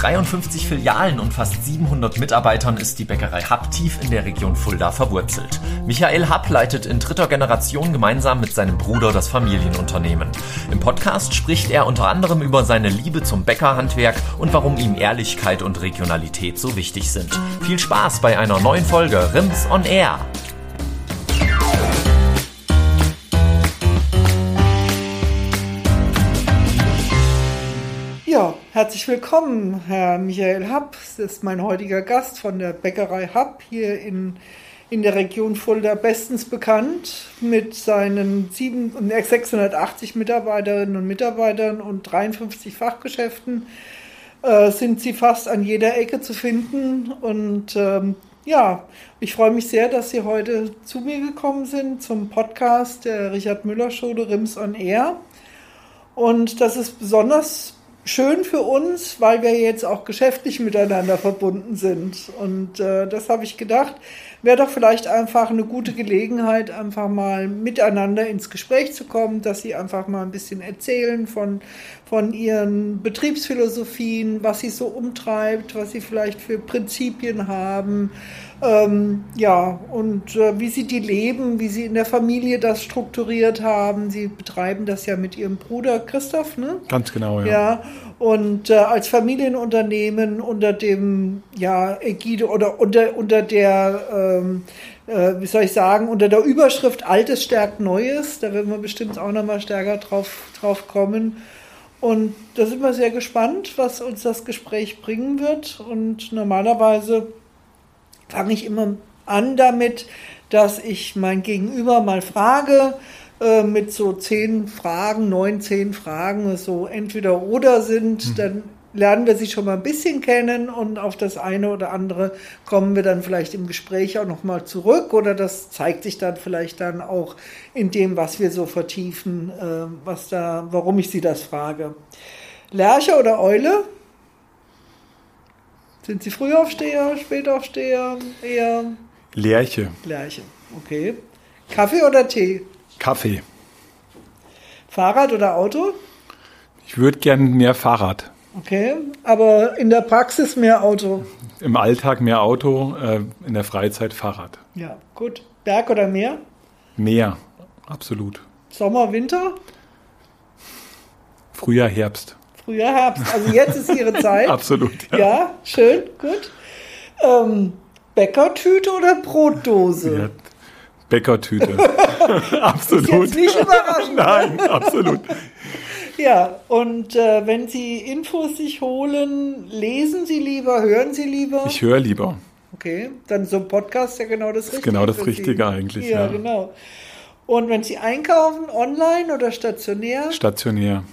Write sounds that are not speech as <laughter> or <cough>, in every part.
53 Filialen und fast 700 Mitarbeitern ist die Bäckerei Happ tief in der Region Fulda verwurzelt. Michael Happ leitet in dritter Generation gemeinsam mit seinem Bruder das Familienunternehmen. Im Podcast spricht er unter anderem über seine Liebe zum Bäckerhandwerk und warum ihm Ehrlichkeit und Regionalität so wichtig sind. Viel Spaß bei einer neuen Folge Rims on Air. Herzlich willkommen, Herr Michael Happ. Das ist mein heutiger Gast von der Bäckerei Happ hier in, in der Region Fulda bestens bekannt mit seinen 680 Mitarbeiterinnen und Mitarbeitern und 53 Fachgeschäften. Äh, sind sie fast an jeder Ecke zu finden. Und ähm, ja, ich freue mich sehr, dass Sie heute zu mir gekommen sind zum Podcast der Richard Müller Show, Rims on Air. Und das ist besonders schön für uns, weil wir jetzt auch geschäftlich miteinander verbunden sind. Und äh, das habe ich gedacht, wäre doch vielleicht einfach eine gute Gelegenheit, einfach mal miteinander ins Gespräch zu kommen, dass sie einfach mal ein bisschen erzählen von, von ihren Betriebsphilosophien, was sie so umtreibt, was sie vielleicht für Prinzipien haben. Ähm, ja, und äh, wie sie die leben, wie sie in der Familie das strukturiert haben. Sie betreiben das ja mit ihrem Bruder Christoph, ne? Ganz genau, ja. Ja, und äh, als Familienunternehmen unter dem, ja, Ägide oder unter, unter der, ähm, äh, wie soll ich sagen, unter der Überschrift Altes stärkt Neues. Da werden wir bestimmt auch nochmal stärker drauf, drauf kommen. Und da sind wir sehr gespannt, was uns das Gespräch bringen wird. Und normalerweise fange ich immer an damit, dass ich mein Gegenüber mal frage, äh, mit so zehn Fragen, neun, zehn Fragen, so entweder oder sind, mhm. dann lernen wir sie schon mal ein bisschen kennen und auf das eine oder andere kommen wir dann vielleicht im Gespräch auch nochmal zurück oder das zeigt sich dann vielleicht dann auch in dem, was wir so vertiefen, äh, was da, warum ich Sie das frage. Lerche oder Eule? Sind Sie Frühaufsteher, Spätaufsteher, eher? Lerche. Lerche, okay. Kaffee oder Tee? Kaffee. Fahrrad oder Auto? Ich würde gern mehr Fahrrad. Okay, aber in der Praxis mehr Auto? Im Alltag mehr Auto, äh, in der Freizeit Fahrrad. Ja, gut. Berg oder Meer? Meer, absolut. Sommer, Winter? Frühjahr, Herbst. Frühjahr, Herbst. Also jetzt ist Ihre <laughs> Zeit. absolut. Ja, ja schön, gut. Ähm, Bäckertüte oder Brotdose? Ja, Bäckertüte. <laughs> absolut. Ist jetzt nicht überraschend. Nein, absolut. Ja, und äh, wenn Sie Infos sich holen, lesen Sie lieber, hören Sie lieber? Ich höre lieber. Okay, dann so ein Podcast ist ja genau das Richtige. Genau das Richtige Sie. eigentlich, ja, ja. genau. Und wenn Sie einkaufen, online oder stationär? Stationär.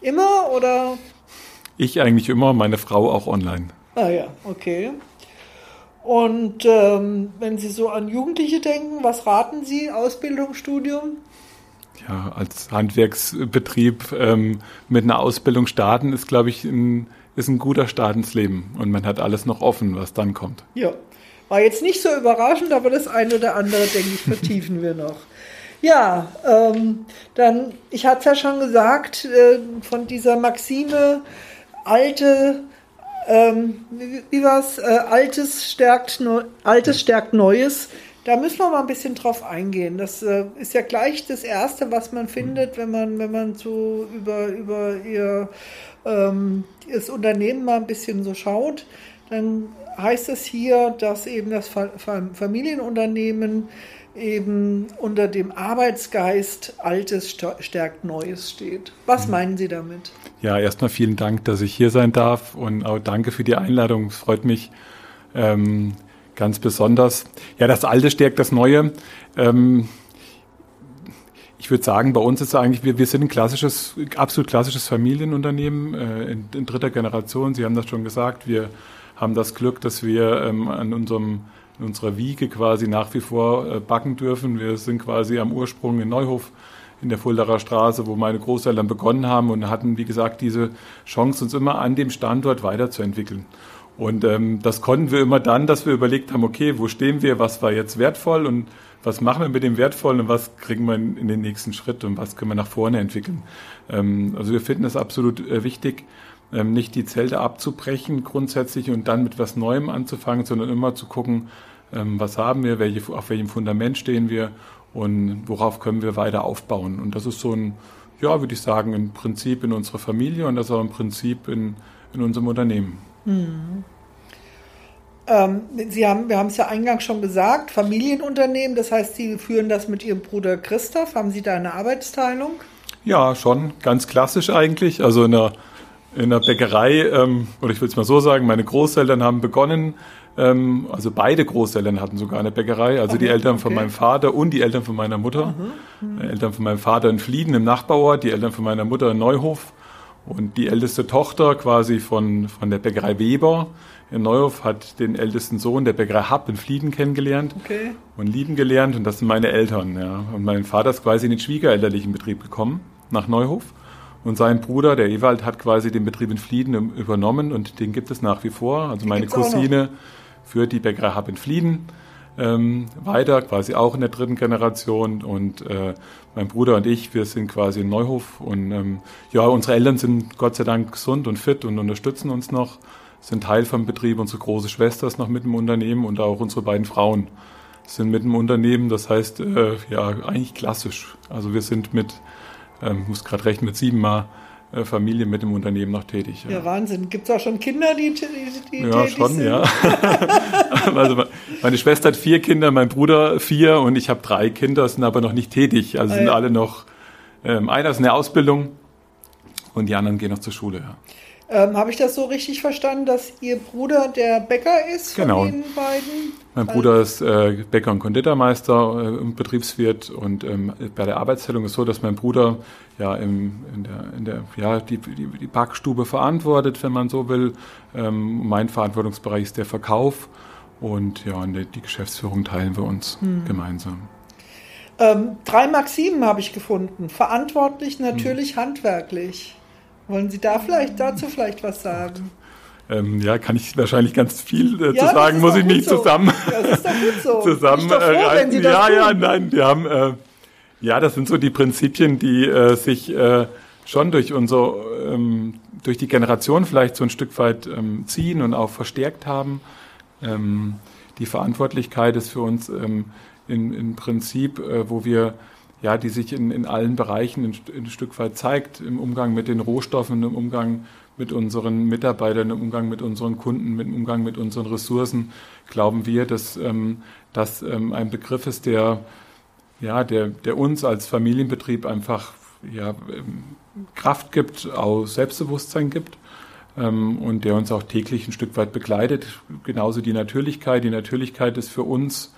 Immer oder? Ich eigentlich immer, meine Frau auch online. Ah ja, okay. Und ähm, wenn Sie so an Jugendliche denken, was raten Sie? Ausbildung, Studium? Ja, als Handwerksbetrieb ähm, mit einer Ausbildung starten ist, glaube ich, ein, ist ein guter Start ins Leben. Und man hat alles noch offen, was dann kommt. Ja, war jetzt nicht so überraschend, aber das eine oder andere, denke ich, vertiefen wir noch. Ja, ähm, dann, ich hatte es ja schon gesagt, äh, von dieser Maxime, alte ähm, wie, wie war es? Äh, Altes, stärkt, Altes stärkt Neues. Da müssen wir mal ein bisschen drauf eingehen. Das äh, ist ja gleich das Erste, was man findet, wenn man, wenn man so über, über ihr ähm, das Unternehmen mal ein bisschen so schaut. Dann heißt es hier, dass eben das Familienunternehmen eben unter dem Arbeitsgeist Altes stärkt Neues steht. Was mhm. meinen Sie damit? Ja, erstmal vielen Dank, dass ich hier sein darf und auch danke für die Einladung. Es freut mich ähm, ganz besonders. Ja, das Alte stärkt das Neue. Ähm, ich würde sagen, bei uns ist eigentlich, wir, wir sind ein klassisches, absolut klassisches Familienunternehmen äh, in, in, dritter Generation. Sie haben das schon gesagt. Wir haben das Glück, dass wir ähm, an unserem in unserer Wiege quasi nach wie vor äh, backen dürfen. Wir sind quasi am Ursprung in Neuhof in der Fuldaer Straße, wo meine Großeltern begonnen haben und hatten, wie gesagt, diese Chance, uns immer an dem Standort weiterzuentwickeln. Und ähm, das konnten wir immer dann, dass wir überlegt haben, okay, wo stehen wir, was war jetzt wertvoll und was machen wir mit dem Wertvollen und was kriegen wir in, in den nächsten Schritt und was können wir nach vorne entwickeln. Ähm, also wir finden es absolut äh, wichtig, ähm, nicht die Zelte abzubrechen grundsätzlich und dann mit was Neuem anzufangen, sondern immer zu gucken, ähm, was haben wir, welche, auf welchem Fundament stehen wir und worauf können wir weiter aufbauen. Und das ist so ein, ja, würde ich sagen, ein Prinzip in unserer Familie und das ist auch ein Prinzip in, in unserem Unternehmen. Mhm. Ähm, Sie haben, wir haben es ja eingangs schon gesagt, Familienunternehmen, das heißt, Sie führen das mit Ihrem Bruder Christoph. Haben Sie da eine Arbeitsteilung? Ja, schon, ganz klassisch eigentlich. Also in der, in der Bäckerei, ähm, oder ich will es mal so sagen, meine Großeltern haben begonnen, ähm, also beide Großeltern hatten sogar eine Bäckerei, also okay, die Eltern von meinem Vater und die Eltern von meiner Mutter. Mhm. Mhm. Eltern von meinem Vater in Flieden im Nachbarort, die Eltern von meiner Mutter in Neuhof. Und die älteste Tochter quasi von, von der Bäckerei Weber in Neuhof hat den ältesten Sohn der Bäckerei Happ in Flieden kennengelernt okay. und lieben gelernt. Und das sind meine Eltern. Ja. Und mein Vater ist quasi in den schwiegerelterlichen Betrieb gekommen, nach Neuhof. Und sein Bruder, der Ewald, hat quasi den Betrieb in Flieden übernommen und den gibt es nach wie vor. Also meine Cousine führt die Bäckerei Happ in Flieden ähm, weiter, quasi auch in der dritten Generation. Und äh, mein Bruder und ich, wir sind quasi in Neuhof. Und ähm, ja, unsere Eltern sind Gott sei Dank gesund und fit und unterstützen uns noch, sind Teil vom Betrieb. Unsere große Schwester ist noch mit im Unternehmen und auch unsere beiden Frauen sind mit im Unternehmen. Das heißt, äh, ja, eigentlich klassisch. Also wir sind mit, ähm, muss gerade rechnen, mit sieben Mal Familie mit dem Unternehmen noch tätig. Ja, ja Wahnsinn. Gibt es auch schon Kinder, die, die, die ja, tätig schon, sind? Ja, schon, <laughs> ja. also meine Schwester hat vier Kinder, mein Bruder vier und ich habe drei Kinder, sind aber noch nicht tätig. Also ah, sind ja. alle noch, ähm, einer ist in der Ausbildung und die anderen gehen noch zur Schule. Ja. Ähm, Habe ich das so richtig verstanden, dass Ihr Bruder der Bäcker ist von genau. den beiden? Mein Bruder ist äh, Bäcker und Konditormeister äh, und Betriebswirt und ähm, bei der Arbeitsteilung ist so, dass mein Bruder ja im, in der, in der ja die, die, die Backstube verantwortet, wenn man so will. Ähm, mein Verantwortungsbereich ist der Verkauf und ja, und die, die Geschäftsführung teilen wir uns hm. gemeinsam. Ähm, drei Maximen habe ich gefunden. Verantwortlich, natürlich, hm. handwerklich. Wollen Sie da vielleicht dazu vielleicht was sagen? Ähm, ja, kann ich wahrscheinlich ganz viel äh, ja, zu sagen, muss ich mich so. zusammen, ja, das ist doch gut so. <laughs> zusammen froh, äh, Ja, ja, nein, wir haben, äh, ja, das sind so die Prinzipien, die äh, sich äh, schon durch unser, ähm, durch die Generation vielleicht so ein Stück weit ähm, ziehen und auch verstärkt haben. Ähm, die Verantwortlichkeit ist für uns ähm, in, im Prinzip, äh, wo wir ja, die sich in, in allen Bereichen ein, ein, Stück weit zeigt, im Umgang mit den Rohstoffen, im Umgang mit unseren Mitarbeitern, im Umgang mit unseren Kunden, im Umgang mit unseren Ressourcen, glauben wir, dass ähm, das ähm, ein Begriff ist, der, ja, der, der uns als Familienbetrieb einfach ja, ähm, Kraft gibt, auch Selbstbewusstsein gibt ähm, und der uns auch täglich ein Stück weit begleitet. Genauso die Natürlichkeit. Die Natürlichkeit ist für uns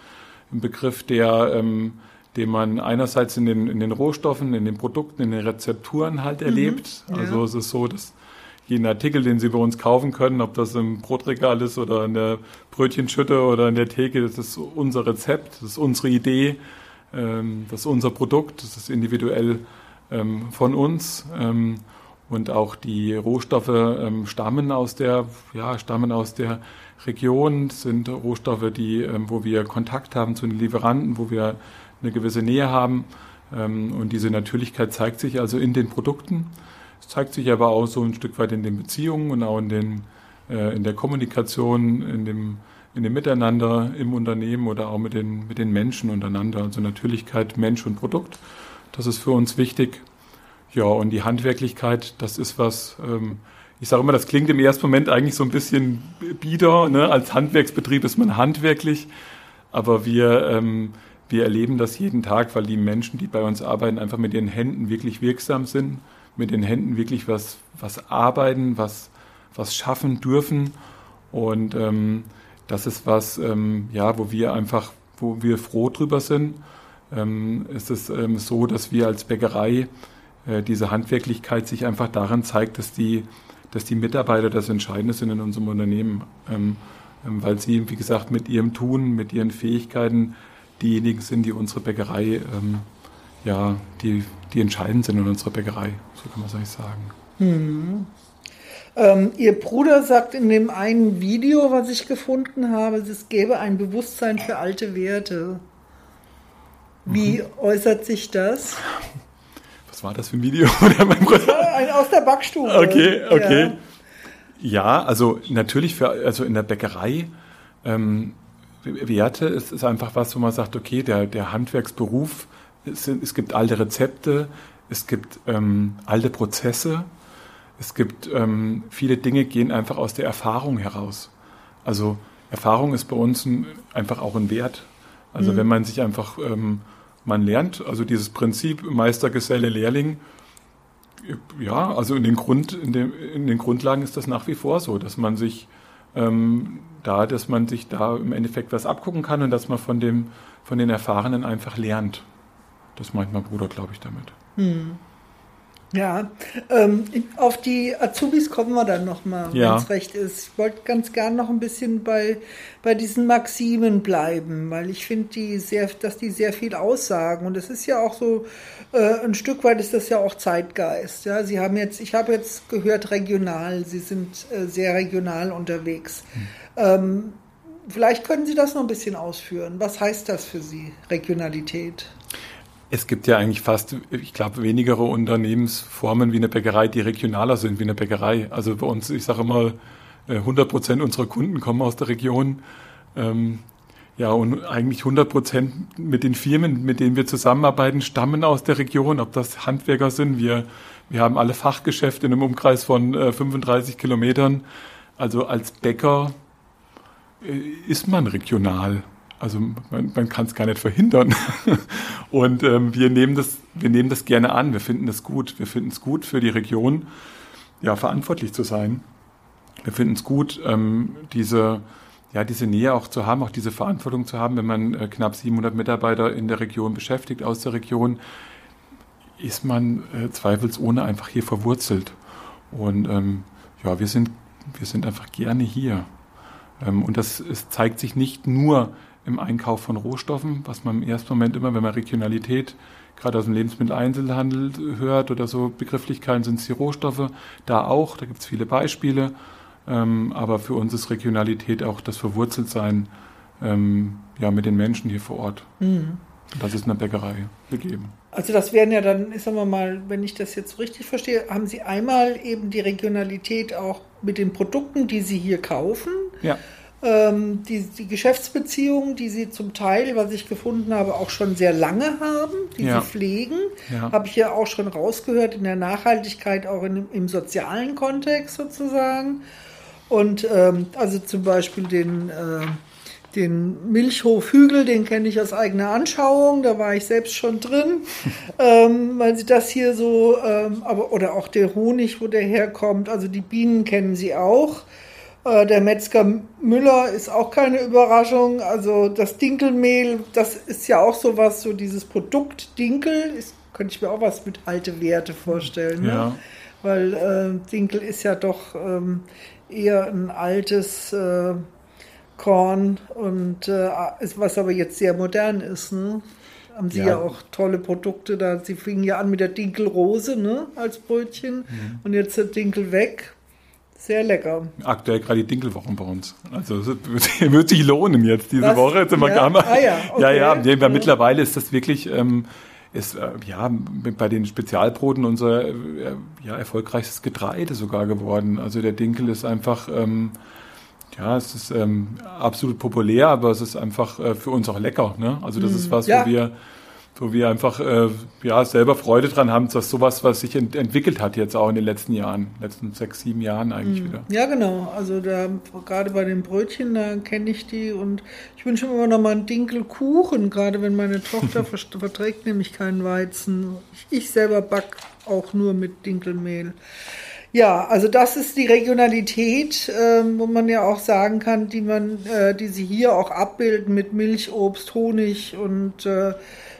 ein Begriff, der ähm, den man einerseits in den, in den Rohstoffen, in den Produkten, in den Rezepturen halt mhm. erlebt. Mhm, ja. Also es ist so, dass jeden Artikel, den Sie bei uns kaufen können, ob das im Brotregal ist oder in der Brötchenschütte oder in der Theke, das ist unser Rezept, das ist unsere Idee, ähm, das ist unser Produkt, das ist individuell ähm, von uns. Ähm, und auch die Rohstoffe stammen aus der, ja, stammen aus der Region, sind Rohstoffe, die, wo wir Kontakt haben zu den Lieferanten, wo wir eine gewisse Nähe haben. Ähm, und diese Natürlichkeit zeigt sich also in den Produkten. Es zeigt sich aber auch so ein Stück weit in den Beziehungen und auch in, den, äh, in der Kommunikation, in dem, in dem Miteinander im Unternehmen oder auch mit den, mit den Menschen untereinander. Also Natürlichkeit, Mensch und Produkt, das ist für uns wichtig. Ja, und die Handwerklichkeit, das ist was, ähm, ich sage immer, das klingt im ersten Moment eigentlich so ein bisschen bieder. Ne? Als Handwerksbetrieb ist man handwerklich, aber wir ähm, wir erleben das jeden Tag, weil die Menschen, die bei uns arbeiten, einfach mit ihren Händen wirklich wirksam sind, mit den Händen wirklich was, was arbeiten, was, was schaffen dürfen. Und ähm, das ist was, ähm, ja, wo wir einfach, wo wir froh drüber sind. Ähm, es ist ähm, so, dass wir als Bäckerei äh, diese Handwerklichkeit sich einfach daran zeigt, dass die, dass die Mitarbeiter das Entscheidende sind in unserem Unternehmen, ähm, ähm, weil sie, wie gesagt, mit ihrem Tun, mit ihren Fähigkeiten diejenigen sind, die unsere Bäckerei, ähm, ja, die, die entscheidend sind in unserer Bäckerei, so kann man es eigentlich sagen. Hm. Ähm, Ihr Bruder sagt in dem einen Video, was ich gefunden habe, es gäbe ein Bewusstsein für alte Werte. Wie mhm. äußert sich das? Was war das für ein Video? <laughs> ein aus der Backstube. Okay, okay. Ja, ja also natürlich für, also in der Bäckerei, ähm, Werte ist, ist einfach was, wo man sagt, okay, der, der Handwerksberuf, es, es gibt alte Rezepte, es gibt ähm, alte Prozesse, es gibt ähm, viele Dinge, gehen einfach aus der Erfahrung heraus. Also Erfahrung ist bei uns ein, einfach auch ein Wert. Also mhm. wenn man sich einfach, ähm, man lernt, also dieses Prinzip Meister, Geselle, Lehrling, ja, also in den, Grund, in, dem, in den Grundlagen ist das nach wie vor so, dass man sich ähm, da, dass man sich da im Endeffekt was abgucken kann und dass man von dem, von den Erfahrenen einfach lernt. Das meint mein Bruder, glaube ich, damit. Hm. Ja, ähm, auf die Azubis kommen wir dann nochmal, ja. wenn es recht ist. Ich wollte ganz gern noch ein bisschen bei, bei diesen Maximen bleiben, weil ich finde, die sehr, dass die sehr viel aussagen. Und es ist ja auch so, äh, ein Stück weit ist das ja auch Zeitgeist. Ja, Sie haben jetzt, ich habe jetzt gehört, regional, Sie sind äh, sehr regional unterwegs. Hm. Ähm, vielleicht können Sie das noch ein bisschen ausführen. Was heißt das für Sie, Regionalität? Es gibt ja eigentlich fast, ich glaube, wenigere Unternehmensformen wie eine Bäckerei, die regionaler sind wie eine Bäckerei. Also bei uns, ich sage immer, 100 äh, Prozent unserer Kunden kommen aus der Region. Ähm, ja, und eigentlich 100 Prozent mit den Firmen, mit denen wir zusammenarbeiten, stammen aus der Region, ob das Handwerker sind. Wir, wir haben alle Fachgeschäfte in einem Umkreis von äh, 35 Kilometern. Also als Bäcker äh, ist man regional. Also man, man kann es gar nicht verhindern. <laughs> Und ähm, wir, nehmen das, wir nehmen das gerne an, wir finden das gut. Wir finden es gut für die Region, ja, verantwortlich zu sein. Wir finden es gut, ähm, diese, ja, diese Nähe auch zu haben, auch diese Verantwortung zu haben, wenn man äh, knapp 700 Mitarbeiter in der Region beschäftigt, aus der Region, ist man äh, zweifelsohne einfach hier verwurzelt. Und ähm, ja, wir sind, wir sind einfach gerne hier. Ähm, und das es zeigt sich nicht nur im Einkauf von Rohstoffen, was man im ersten Moment immer, wenn man Regionalität gerade aus dem Lebensmitteleinzelhandel hört oder so Begrifflichkeiten, sind es die Rohstoffe. Da auch, da gibt es viele Beispiele. Ähm, aber für uns ist Regionalität auch das Verwurzeltsein ähm, ja, mit den Menschen hier vor Ort. Mhm. Das ist in der Bäckerei gegeben. Also das wären ja dann, sagen wir mal, wenn ich das jetzt richtig verstehe, haben Sie einmal eben die Regionalität auch mit den Produkten, die Sie hier kaufen. Ja. Ähm, die, die Geschäftsbeziehungen, die sie zum Teil, was ich gefunden habe, auch schon sehr lange haben, die ja. sie pflegen, ja. habe ich ja auch schon rausgehört in der Nachhaltigkeit, auch in, im sozialen Kontext sozusagen. Und ähm, also zum Beispiel den, äh, den Milchhof Hügel, den kenne ich aus eigener Anschauung, da war ich selbst schon drin, <laughs> ähm, weil sie das hier so, ähm, aber oder auch der Honig, wo der herkommt, also die Bienen kennen sie auch. Äh, der Metzger Müller ist auch keine Überraschung. Also das Dinkelmehl, das ist ja auch sowas, so dieses Produkt Dinkel, ist, könnte ich mir auch was mit alte Werte vorstellen. Ne? Ja. Weil äh, Dinkel ist ja doch ähm, eher ein altes äh, Korn und äh, ist, was aber jetzt sehr modern ist. Ne? Haben Sie ja. ja. auch tolle Produkte da. Sie fingen ja an mit der Dinkelrose ne, als Brötchen mhm. und jetzt der Dinkel weg. Sehr lecker. Aktuell gerade die Dinkelwochen bei uns. Also es wird <laughs> sich lohnen jetzt diese Was? Woche. Jetzt immer ja? Ah, ja, okay. <laughs> ja, ja, ja, ja. Mittlerweile ist das wirklich ähm, ist äh, ja bei den Spezialbroten unser äh, ja, erfolgreichstes Getreide sogar geworden. Also der Dinkel ist einfach ähm, ja, es ist ähm, absolut populär, aber es ist einfach äh, für uns auch lecker. Ne? Also das ist was, ja. wo wir wo wir einfach äh, ja, selber Freude dran haben, dass sowas, was sich ent entwickelt hat jetzt auch in den letzten Jahren, letzten sechs, sieben Jahren eigentlich mhm. wieder. Ja, genau. Also da gerade bei den Brötchen, da kenne ich die und ich wünsche mir immer noch mal einen Dinkelkuchen, gerade wenn meine Tochter <laughs> verträgt nämlich keinen Weizen. Ich, ich selber back auch nur mit Dinkelmehl. Ja, also das ist die Regionalität, äh, wo man ja auch sagen kann, die man, äh, die sie hier auch abbilden mit Milch, Obst, Honig und äh,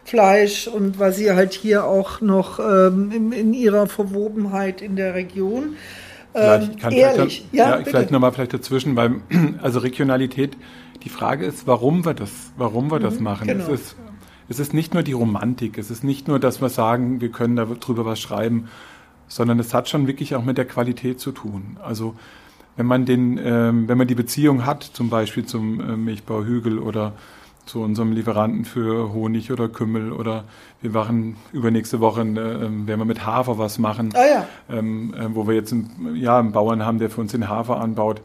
Fleisch und was sie halt hier auch noch ähm, in, in, ihrer Verwobenheit in der Region. Ähm, ja, ehrlich, vielleicht, ja, ja vielleicht nochmal vielleicht dazwischen, weil <clears throat> also Regionalität, die Frage ist, warum wir das, warum wir mhm, das machen. Genau. Es, ist, es ist nicht nur die Romantik, es ist nicht nur, dass wir sagen, wir können darüber was schreiben. sondern es hat schon wirklich auch mit der Qualität zu tun. Also wenn man den, ähm, wenn man die Beziehung hat, zum Beispiel zum äh, Milchbau Hügel oder zu unserem Lieferanten für Honig oder Kümmel oder wir machen übernächste Woche, äh, werden wir mit Hafer was machen, ah, ja. ähm, äh, wo wir jetzt einen, ja, einen Bauern haben, der für uns den Hafer anbaut,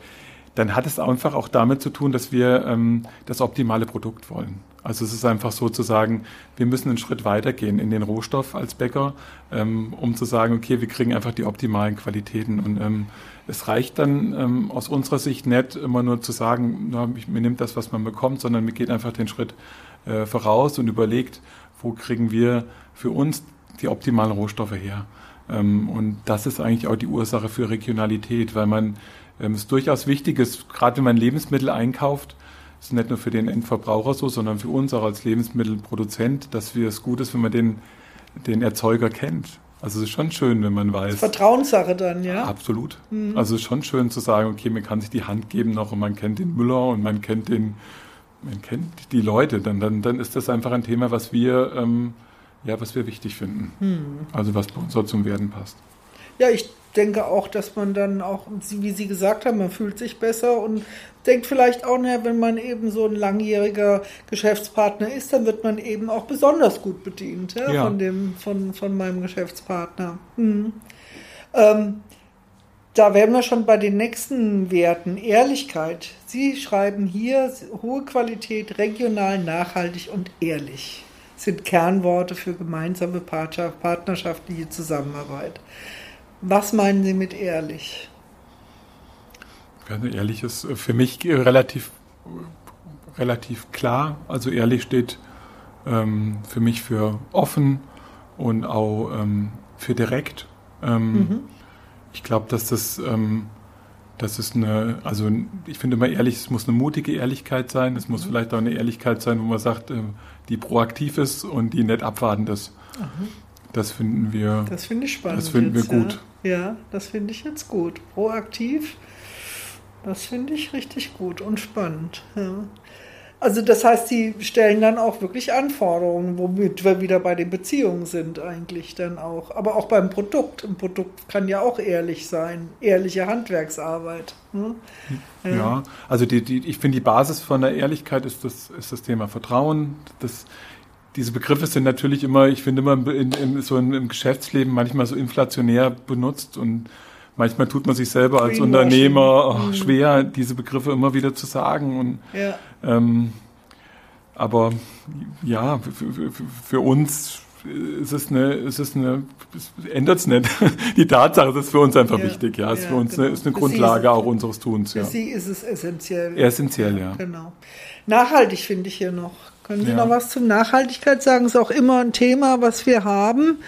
dann hat es einfach auch damit zu tun, dass wir ähm, das optimale Produkt wollen. Also es ist einfach so zu sagen, wir müssen einen Schritt weitergehen in den Rohstoff als Bäcker, ähm, um zu sagen, okay, wir kriegen einfach die optimalen Qualitäten. Und ähm, es reicht dann ähm, aus unserer Sicht nicht immer nur zu sagen, na, man nimmt das, was man bekommt, sondern man geht einfach den Schritt äh, voraus und überlegt, wo kriegen wir für uns die optimalen Rohstoffe her. Ähm, und das ist eigentlich auch die Ursache für Regionalität, weil man ähm, es durchaus wichtig ist, gerade wenn man Lebensmittel einkauft, ist nicht nur für den Endverbraucher so, sondern für uns auch als Lebensmittelproduzent, dass wir es gut ist, wenn man den, den Erzeuger kennt. Also es ist schon schön, wenn man weiß. Vertrauenssache dann, ja? Absolut. Mhm. Also es ist schon schön zu sagen, okay, man kann sich die Hand geben noch und man kennt den Müller und man kennt den, man kennt die Leute. Dann, dann, dann ist das einfach ein Thema, was wir, ähm, ja, was wir wichtig finden. Mhm. Also was bei uns so zum Werden passt. Ja, ich denke auch, dass man dann auch, wie Sie gesagt haben, man fühlt sich besser und denkt vielleicht auch, na, wenn man eben so ein langjähriger Geschäftspartner ist, dann wird man eben auch besonders gut bedient ja, ja. Von, dem, von, von meinem Geschäftspartner. Hm. Ähm, da wären wir schon bei den nächsten Werten. Ehrlichkeit. Sie schreiben hier, hohe Qualität, regional, nachhaltig und ehrlich sind Kernworte für gemeinsame partnerschaftliche Zusammenarbeit. Was meinen Sie mit ehrlich? Ehrlich ist für mich relativ, relativ klar. Also ehrlich steht ähm, für mich für offen und auch ähm, für direkt. Ähm, mhm. Ich glaube, dass das, ähm, das ist eine, also ich finde immer ehrlich, es muss eine mutige Ehrlichkeit sein. Es muss mhm. vielleicht auch eine Ehrlichkeit sein, wo man sagt, äh, die proaktiv ist und die nicht abwartend ist. Mhm. Das finden wir. Das finde ich spannend. Das finden jetzt, wir gut. Ja, ja das finde ich jetzt gut. Proaktiv, das finde ich richtig gut und spannend. Ja. Also das heißt, sie stellen dann auch wirklich Anforderungen, womit wir wieder bei den Beziehungen sind eigentlich dann auch. Aber auch beim Produkt. Ein Produkt kann ja auch ehrlich sein. Ehrliche Handwerksarbeit. Hm? Ja. ja. also die, die, ich finde, die Basis von der Ehrlichkeit ist das, ist das Thema Vertrauen. Das, diese Begriffe sind natürlich immer, ich finde immer in, in, so im Geschäftsleben manchmal so inflationär benutzt und manchmal tut man sich selber als Unternehmer oh, schwer, diese Begriffe immer wieder zu sagen. Und, ja. ähm, aber ja, für, für, für uns ist es eine, ist es eine, ändert es nicht. <laughs> Die Tatsache ist für uns einfach ja, wichtig, ja. Ist ja, für uns genau. eine, ist eine Grundlage auch unseres Tuns, ja. Für Sie ist es essentiell. Essentiell, ja. Genau. Nachhaltig finde ich hier noch können Sie ja. noch was zur Nachhaltigkeit sagen? Ist auch immer ein Thema, was wir haben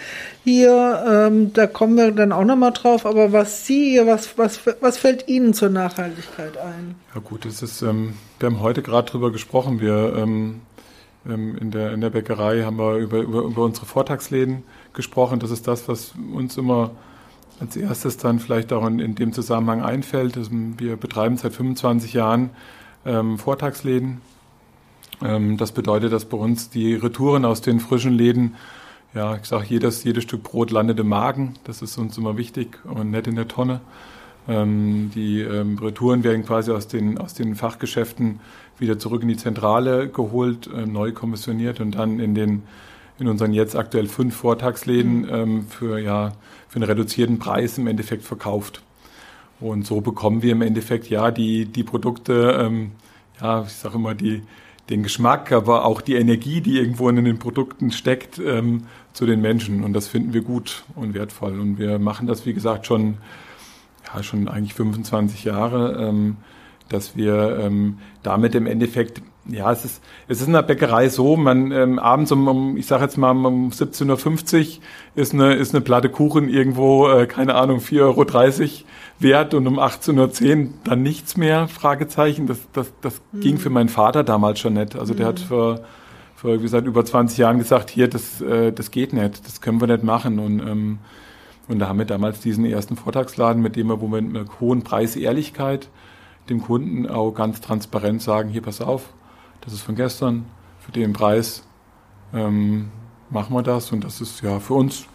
hier. Ähm, da kommen wir dann auch noch mal drauf. Aber was Sie, was, was, was fällt Ihnen zur Nachhaltigkeit ein? Ja gut, das ist, ähm, wir haben heute gerade drüber gesprochen. Wir ähm, ähm, in, der, in der Bäckerei haben wir über, über, über unsere Vortagsläden gesprochen. Das ist das, was uns immer als erstes dann vielleicht auch in, in dem Zusammenhang einfällt. Wir betreiben seit 25 Jahren ähm, Vortagsläden ähm, das bedeutet, dass bei uns die Retouren aus den frischen Läden, ja, ich sage, jedes, jedes Stück Brot landet im Magen. Das ist uns immer wichtig und nicht in der Tonne. Ähm, die ähm, Retouren werden quasi aus den, aus den Fachgeschäften wieder zurück in die Zentrale geholt, äh, neu kommissioniert und dann in den in unseren jetzt aktuell fünf Vortagsläden mhm. ähm, für, ja, für einen reduzierten Preis im Endeffekt verkauft. Und so bekommen wir im Endeffekt ja die, die Produkte, ähm, ja, ich sage immer, die, den Geschmack, aber auch die Energie, die irgendwo in den Produkten steckt, ähm, zu den Menschen. Und das finden wir gut und wertvoll. Und wir machen das, wie gesagt, schon, ja, schon eigentlich 25 Jahre, ähm, dass wir ähm, damit im Endeffekt ja, es ist, es ist in der Bäckerei so, man ähm, abends um, um ich sage jetzt mal um 17.50 Uhr ist eine, ist eine Platte Kuchen irgendwo, äh, keine Ahnung, 4,30 Euro wert und um 18.10 Uhr dann nichts mehr, Fragezeichen. Das, das, das mhm. ging für meinen Vater damals schon nicht. Also mhm. der hat mhm. vor, vor, wie gesagt, über 20 Jahren gesagt, hier, das, äh, das geht nicht, das können wir nicht machen. Und, ähm, und da haben wir damals diesen ersten Vortragsladen, mit dem wir, wo wir mit einer hohen Preisehrlichkeit dem Kunden auch ganz transparent sagen, hier, pass auf, das ist von gestern, für den Preis ähm, machen wir das und das ist ja für uns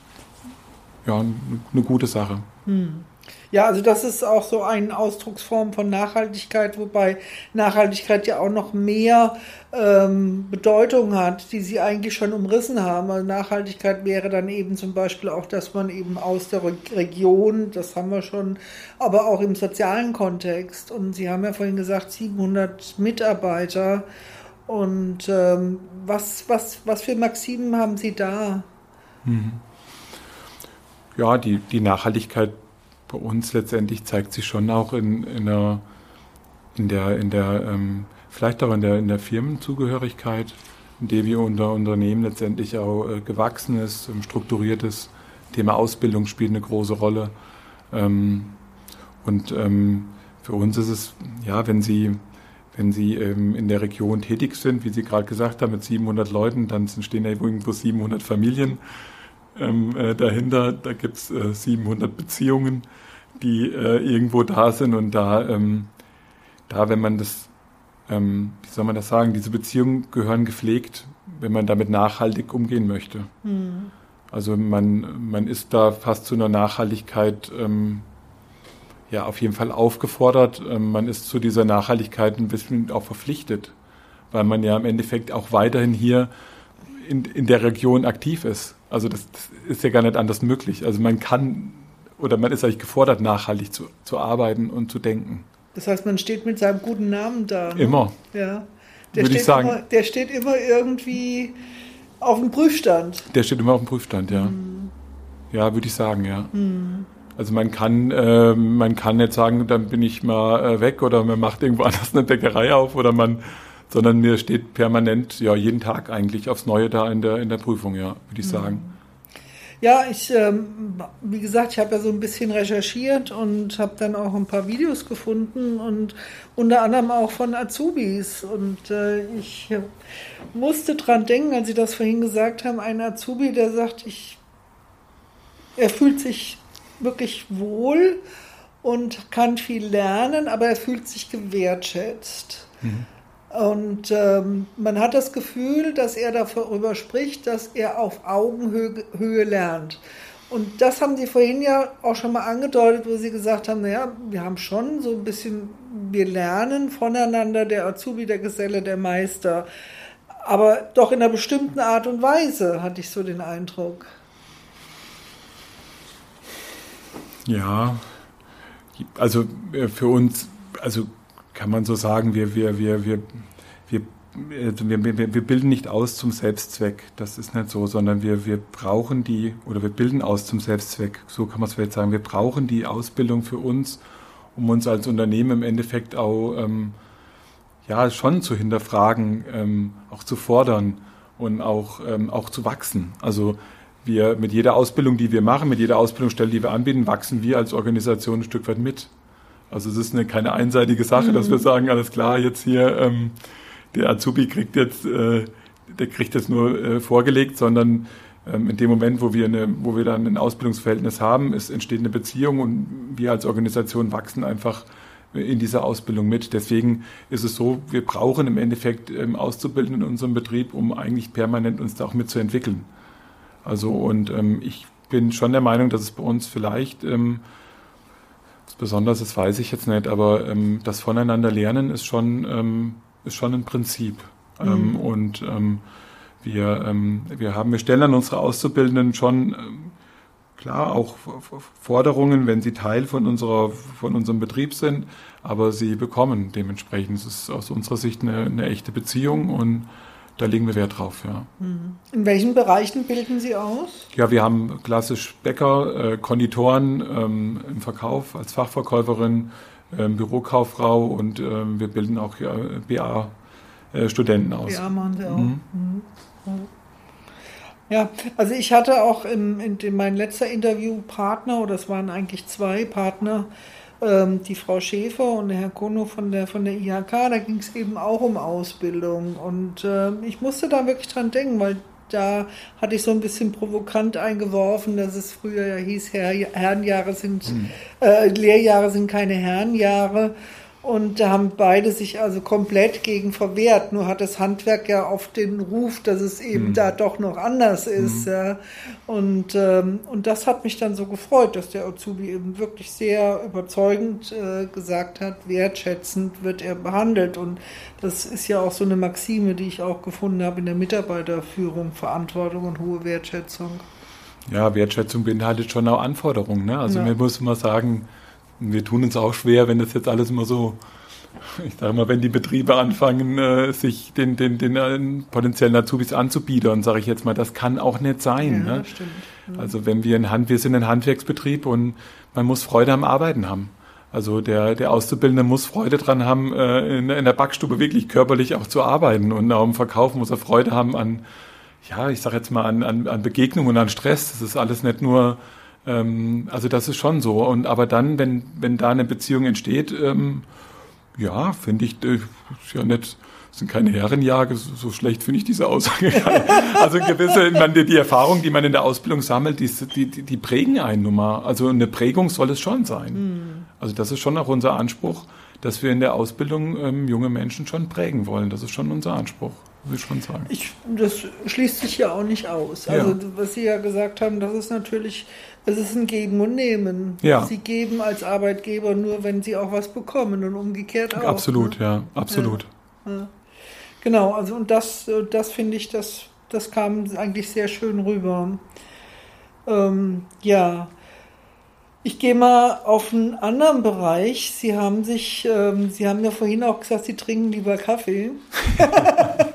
ja, eine gute Sache. Hm. Ja, also das ist auch so eine Ausdrucksform von Nachhaltigkeit, wobei Nachhaltigkeit ja auch noch mehr ähm, Bedeutung hat, die Sie eigentlich schon umrissen haben. Also Nachhaltigkeit wäre dann eben zum Beispiel auch, dass man eben aus der Region, das haben wir schon, aber auch im sozialen Kontext. Und Sie haben ja vorhin gesagt, 700 Mitarbeiter. Und ähm, was, was, was für Maximen haben Sie da? Mhm. Ja, die, die Nachhaltigkeit bei uns letztendlich zeigt sich schon auch in, in, der, in der, in der ähm, vielleicht auch in der, in der Firmenzugehörigkeit, in der wir unser Unternehmen letztendlich auch äh, gewachsen ist, strukturiert ist. Thema Ausbildung spielt eine große Rolle. Ähm, und ähm, für uns ist es, ja, wenn Sie, wenn Sie ähm, in der Region tätig sind, wie Sie gerade gesagt haben, mit 700 Leuten, dann stehen ja irgendwo 700 Familien ähm, äh, dahinter. Da gibt es äh, 700 Beziehungen, die äh, irgendwo da sind und da, ähm, da, wenn man das, ähm, wie soll man das sagen, diese Beziehungen gehören gepflegt, wenn man damit nachhaltig umgehen möchte. Mhm. Also man, man ist da fast zu einer Nachhaltigkeit ähm, ja auf jeden Fall aufgefordert. Ähm, man ist zu dieser Nachhaltigkeit ein bisschen auch verpflichtet, weil man ja im Endeffekt auch weiterhin hier in, in der Region aktiv ist. Also das, das, ist ja gar nicht anders möglich. Also man kann oder man ist eigentlich gefordert, nachhaltig zu, zu arbeiten und zu denken. Das heißt, man steht mit seinem guten Namen da. Ne? Immer. Ja. Der Würde ich sagen. Immer, der steht immer irgendwie auf dem Prüfstand. Der steht immer auf dem Prüfstand, ja. Mhm. Ja, würde ich sagen, ja. Mhm. Also man kann, äh, man kann nicht sagen, dann bin ich mal äh, weg oder man macht irgendwo <laughs> anders eine Bäckerei auf oder man sondern mir steht permanent, ja, jeden Tag eigentlich aufs Neue da in der, in der Prüfung, ja, würde ich mhm. sagen. Ja, ich, ähm, wie gesagt, ich habe ja so ein bisschen recherchiert und habe dann auch ein paar Videos gefunden und unter anderem auch von Azubis. Und äh, ich musste dran denken, als Sie das vorhin gesagt haben, ein Azubi, der sagt, ich, er fühlt sich wirklich wohl und kann viel lernen, aber er fühlt sich gewertschätzt. Mhm. Und ähm, man hat das Gefühl, dass er darüber spricht, dass er auf Augenhöhe Höhe lernt. Und das haben Sie vorhin ja auch schon mal angedeutet, wo Sie gesagt haben, naja, wir haben schon so ein bisschen, wir lernen voneinander, der Azubi, der Geselle, der Meister. Aber doch in einer bestimmten Art und Weise, hatte ich so den Eindruck. Ja, also äh, für uns, also kann man so sagen, wir, wir, wir, wir, wir, wir, wir, wir bilden nicht aus zum Selbstzweck, das ist nicht so, sondern wir, wir brauchen die, oder wir bilden aus zum Selbstzweck, so kann man es vielleicht sagen, wir brauchen die Ausbildung für uns, um uns als Unternehmen im Endeffekt auch ähm, ja, schon zu hinterfragen, ähm, auch zu fordern und auch, ähm, auch zu wachsen. Also wir mit jeder Ausbildung, die wir machen, mit jeder Ausbildungsstelle, die wir anbieten, wachsen wir als Organisation ein Stück weit mit. Also es ist eine, keine einseitige Sache, mhm. dass wir mhm. sagen, alles klar, jetzt hier ähm, der Azubi kriegt jetzt, äh, der kriegt jetzt nur äh, vorgelegt, sondern ähm, in dem Moment, wo wir, eine, wo wir dann ein Ausbildungsverhältnis haben, es entsteht eine Beziehung und wir als Organisation wachsen einfach in dieser Ausbildung mit. Deswegen ist es so, wir brauchen im Endeffekt ähm, Auszubildende in unserem Betrieb, um eigentlich permanent uns da auch mitzuentwickeln. Also und ähm, ich bin schon der Meinung, dass es bei uns vielleicht ähm, Besonders, das weiß ich jetzt nicht, aber ähm, das Voneinander lernen ist schon, ähm, ist schon ein Prinzip. Ähm, mhm. und ähm, wir, ähm, wir haben, wir stellen an unsere Auszubildenden schon klar auch Forderungen, wenn sie Teil von unserer, von unserem Betrieb sind, aber sie bekommen dementsprechend. Es ist aus unserer Sicht eine, eine echte Beziehung und da legen wir Wert drauf, ja. Mhm. In welchen Bereichen bilden Sie aus? Ja, wir haben klassisch Bäcker, äh, Konditoren ähm, im Verkauf als Fachverkäuferin, äh, Bürokauffrau und äh, wir bilden auch ja, BA-Studenten aus. BA machen Sie auch. Mhm. Mhm. Ja, also ich hatte auch im, in, in mein letzter Interviewpartner, oder es waren eigentlich zwei Partner, ähm, die Frau Schäfer und der Herr Kono von der, von der IHK, da ging es eben auch um Ausbildung. Und äh, ich musste da wirklich dran denken, weil da hatte ich so ein bisschen provokant eingeworfen, dass es früher ja hieß, Herr, Herrenjahre sind, mhm. äh, Lehrjahre sind keine Herrenjahre. Und da haben beide sich also komplett gegen verwehrt. Nur hat das Handwerk ja oft den Ruf, dass es eben mhm. da doch noch anders ist. Mhm. Ja. Und, ähm, und das hat mich dann so gefreut, dass der Azubi eben wirklich sehr überzeugend äh, gesagt hat, wertschätzend wird er behandelt. Und das ist ja auch so eine Maxime, die ich auch gefunden habe in der Mitarbeiterführung, Verantwortung und hohe Wertschätzung. Ja, Wertschätzung beinhaltet schon auch Anforderungen. Ne? Also ja. man muss immer sagen, wir tun uns auch schwer, wenn das jetzt alles immer so, ich sage mal, wenn die Betriebe anfangen, äh, sich den, den, den äh, potenziellen Azubis anzubieten, sage ich jetzt mal, das kann auch nicht sein. Ja, ne? stimmt. Mhm. Also wenn wir in Hand, wir sind ein Handwerksbetrieb und man muss Freude am Arbeiten haben. Also der, der Auszubildende muss Freude dran haben, äh, in, in der Backstube wirklich körperlich auch zu arbeiten und auch im Verkauf muss er Freude haben an, ja, ich sage jetzt mal an, an, an Begegnungen, an Stress. Das ist alles nicht nur ähm, also das ist schon so. Und aber dann, wenn, wenn da eine Beziehung entsteht, ähm, ja, finde ich, äh, ist ja nicht, sind keine Herrenjage, so, schlecht finde ich diese Aussage. also gewisse, man, die, die Erfahrung, die man in der Ausbildung sammelt, die, die, die prägen einen nun mal. Also eine Prägung soll es schon sein. Mhm. Also das ist schon auch unser Anspruch, dass wir in der Ausbildung ähm, junge Menschen schon prägen wollen. Das ist schon unser Anspruch muss ich schon sagen. Ich, das schließt sich ja auch nicht aus. Also ja. was Sie ja gesagt haben, das ist natürlich es ist ein Geben und Nehmen. Ja. Sie geben als Arbeitgeber nur, wenn sie auch was bekommen und umgekehrt auch. Absolut, ne? ja, absolut. Ja. Ja. Genau, also und das, das finde ich, das, das kam eigentlich sehr schön rüber. Ähm, ja. Ich gehe mal auf einen anderen Bereich. Sie haben sich, ähm, Sie haben ja vorhin auch gesagt, Sie trinken lieber Kaffee. <laughs>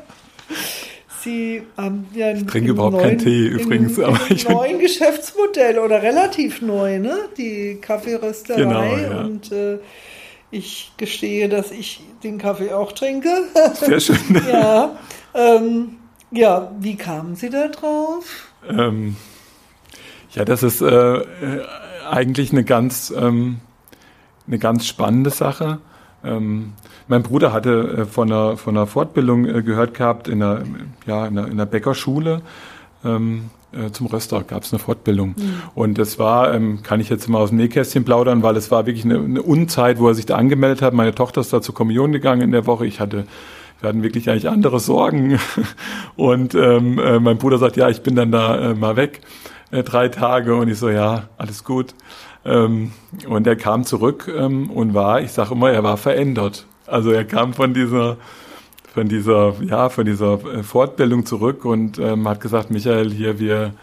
Sie haben ja ich trinke überhaupt neuen, keinen Tee übrigens. Im, aber ich neuen Geschäftsmodell oder relativ neu, ne? Die Kaffeerösterei. Genau, ja. Und äh, ich gestehe, dass ich den Kaffee auch trinke. Sehr schön. <laughs> ja. Ähm, ja, wie kamen Sie da drauf? Ähm, ja, das ist äh, eigentlich eine ganz, ähm, eine ganz spannende Sache. Ähm, mein Bruder hatte äh, von, einer, von einer Fortbildung äh, gehört gehabt in einer, ja, in einer, in einer Bäckerschule. Ähm, äh, zum Röster gab es eine Fortbildung. Mhm. Und das war, ähm, kann ich jetzt mal aus dem Nähkästchen plaudern, weil es war wirklich eine, eine Unzeit, wo er sich da angemeldet hat. Meine Tochter ist da zur Kommunion gegangen in der Woche. Ich hatte wir hatten wirklich eigentlich andere Sorgen. <laughs> Und ähm, äh, mein Bruder sagt, ja, ich bin dann da äh, mal weg, äh, drei Tage. Und ich so, ja, alles gut. Ähm, und er kam zurück ähm, und war, ich sage immer, er war verändert. Also er kam von dieser, von dieser, ja, von dieser äh, Fortbildung zurück und ähm, hat gesagt, Michael, hier, wir,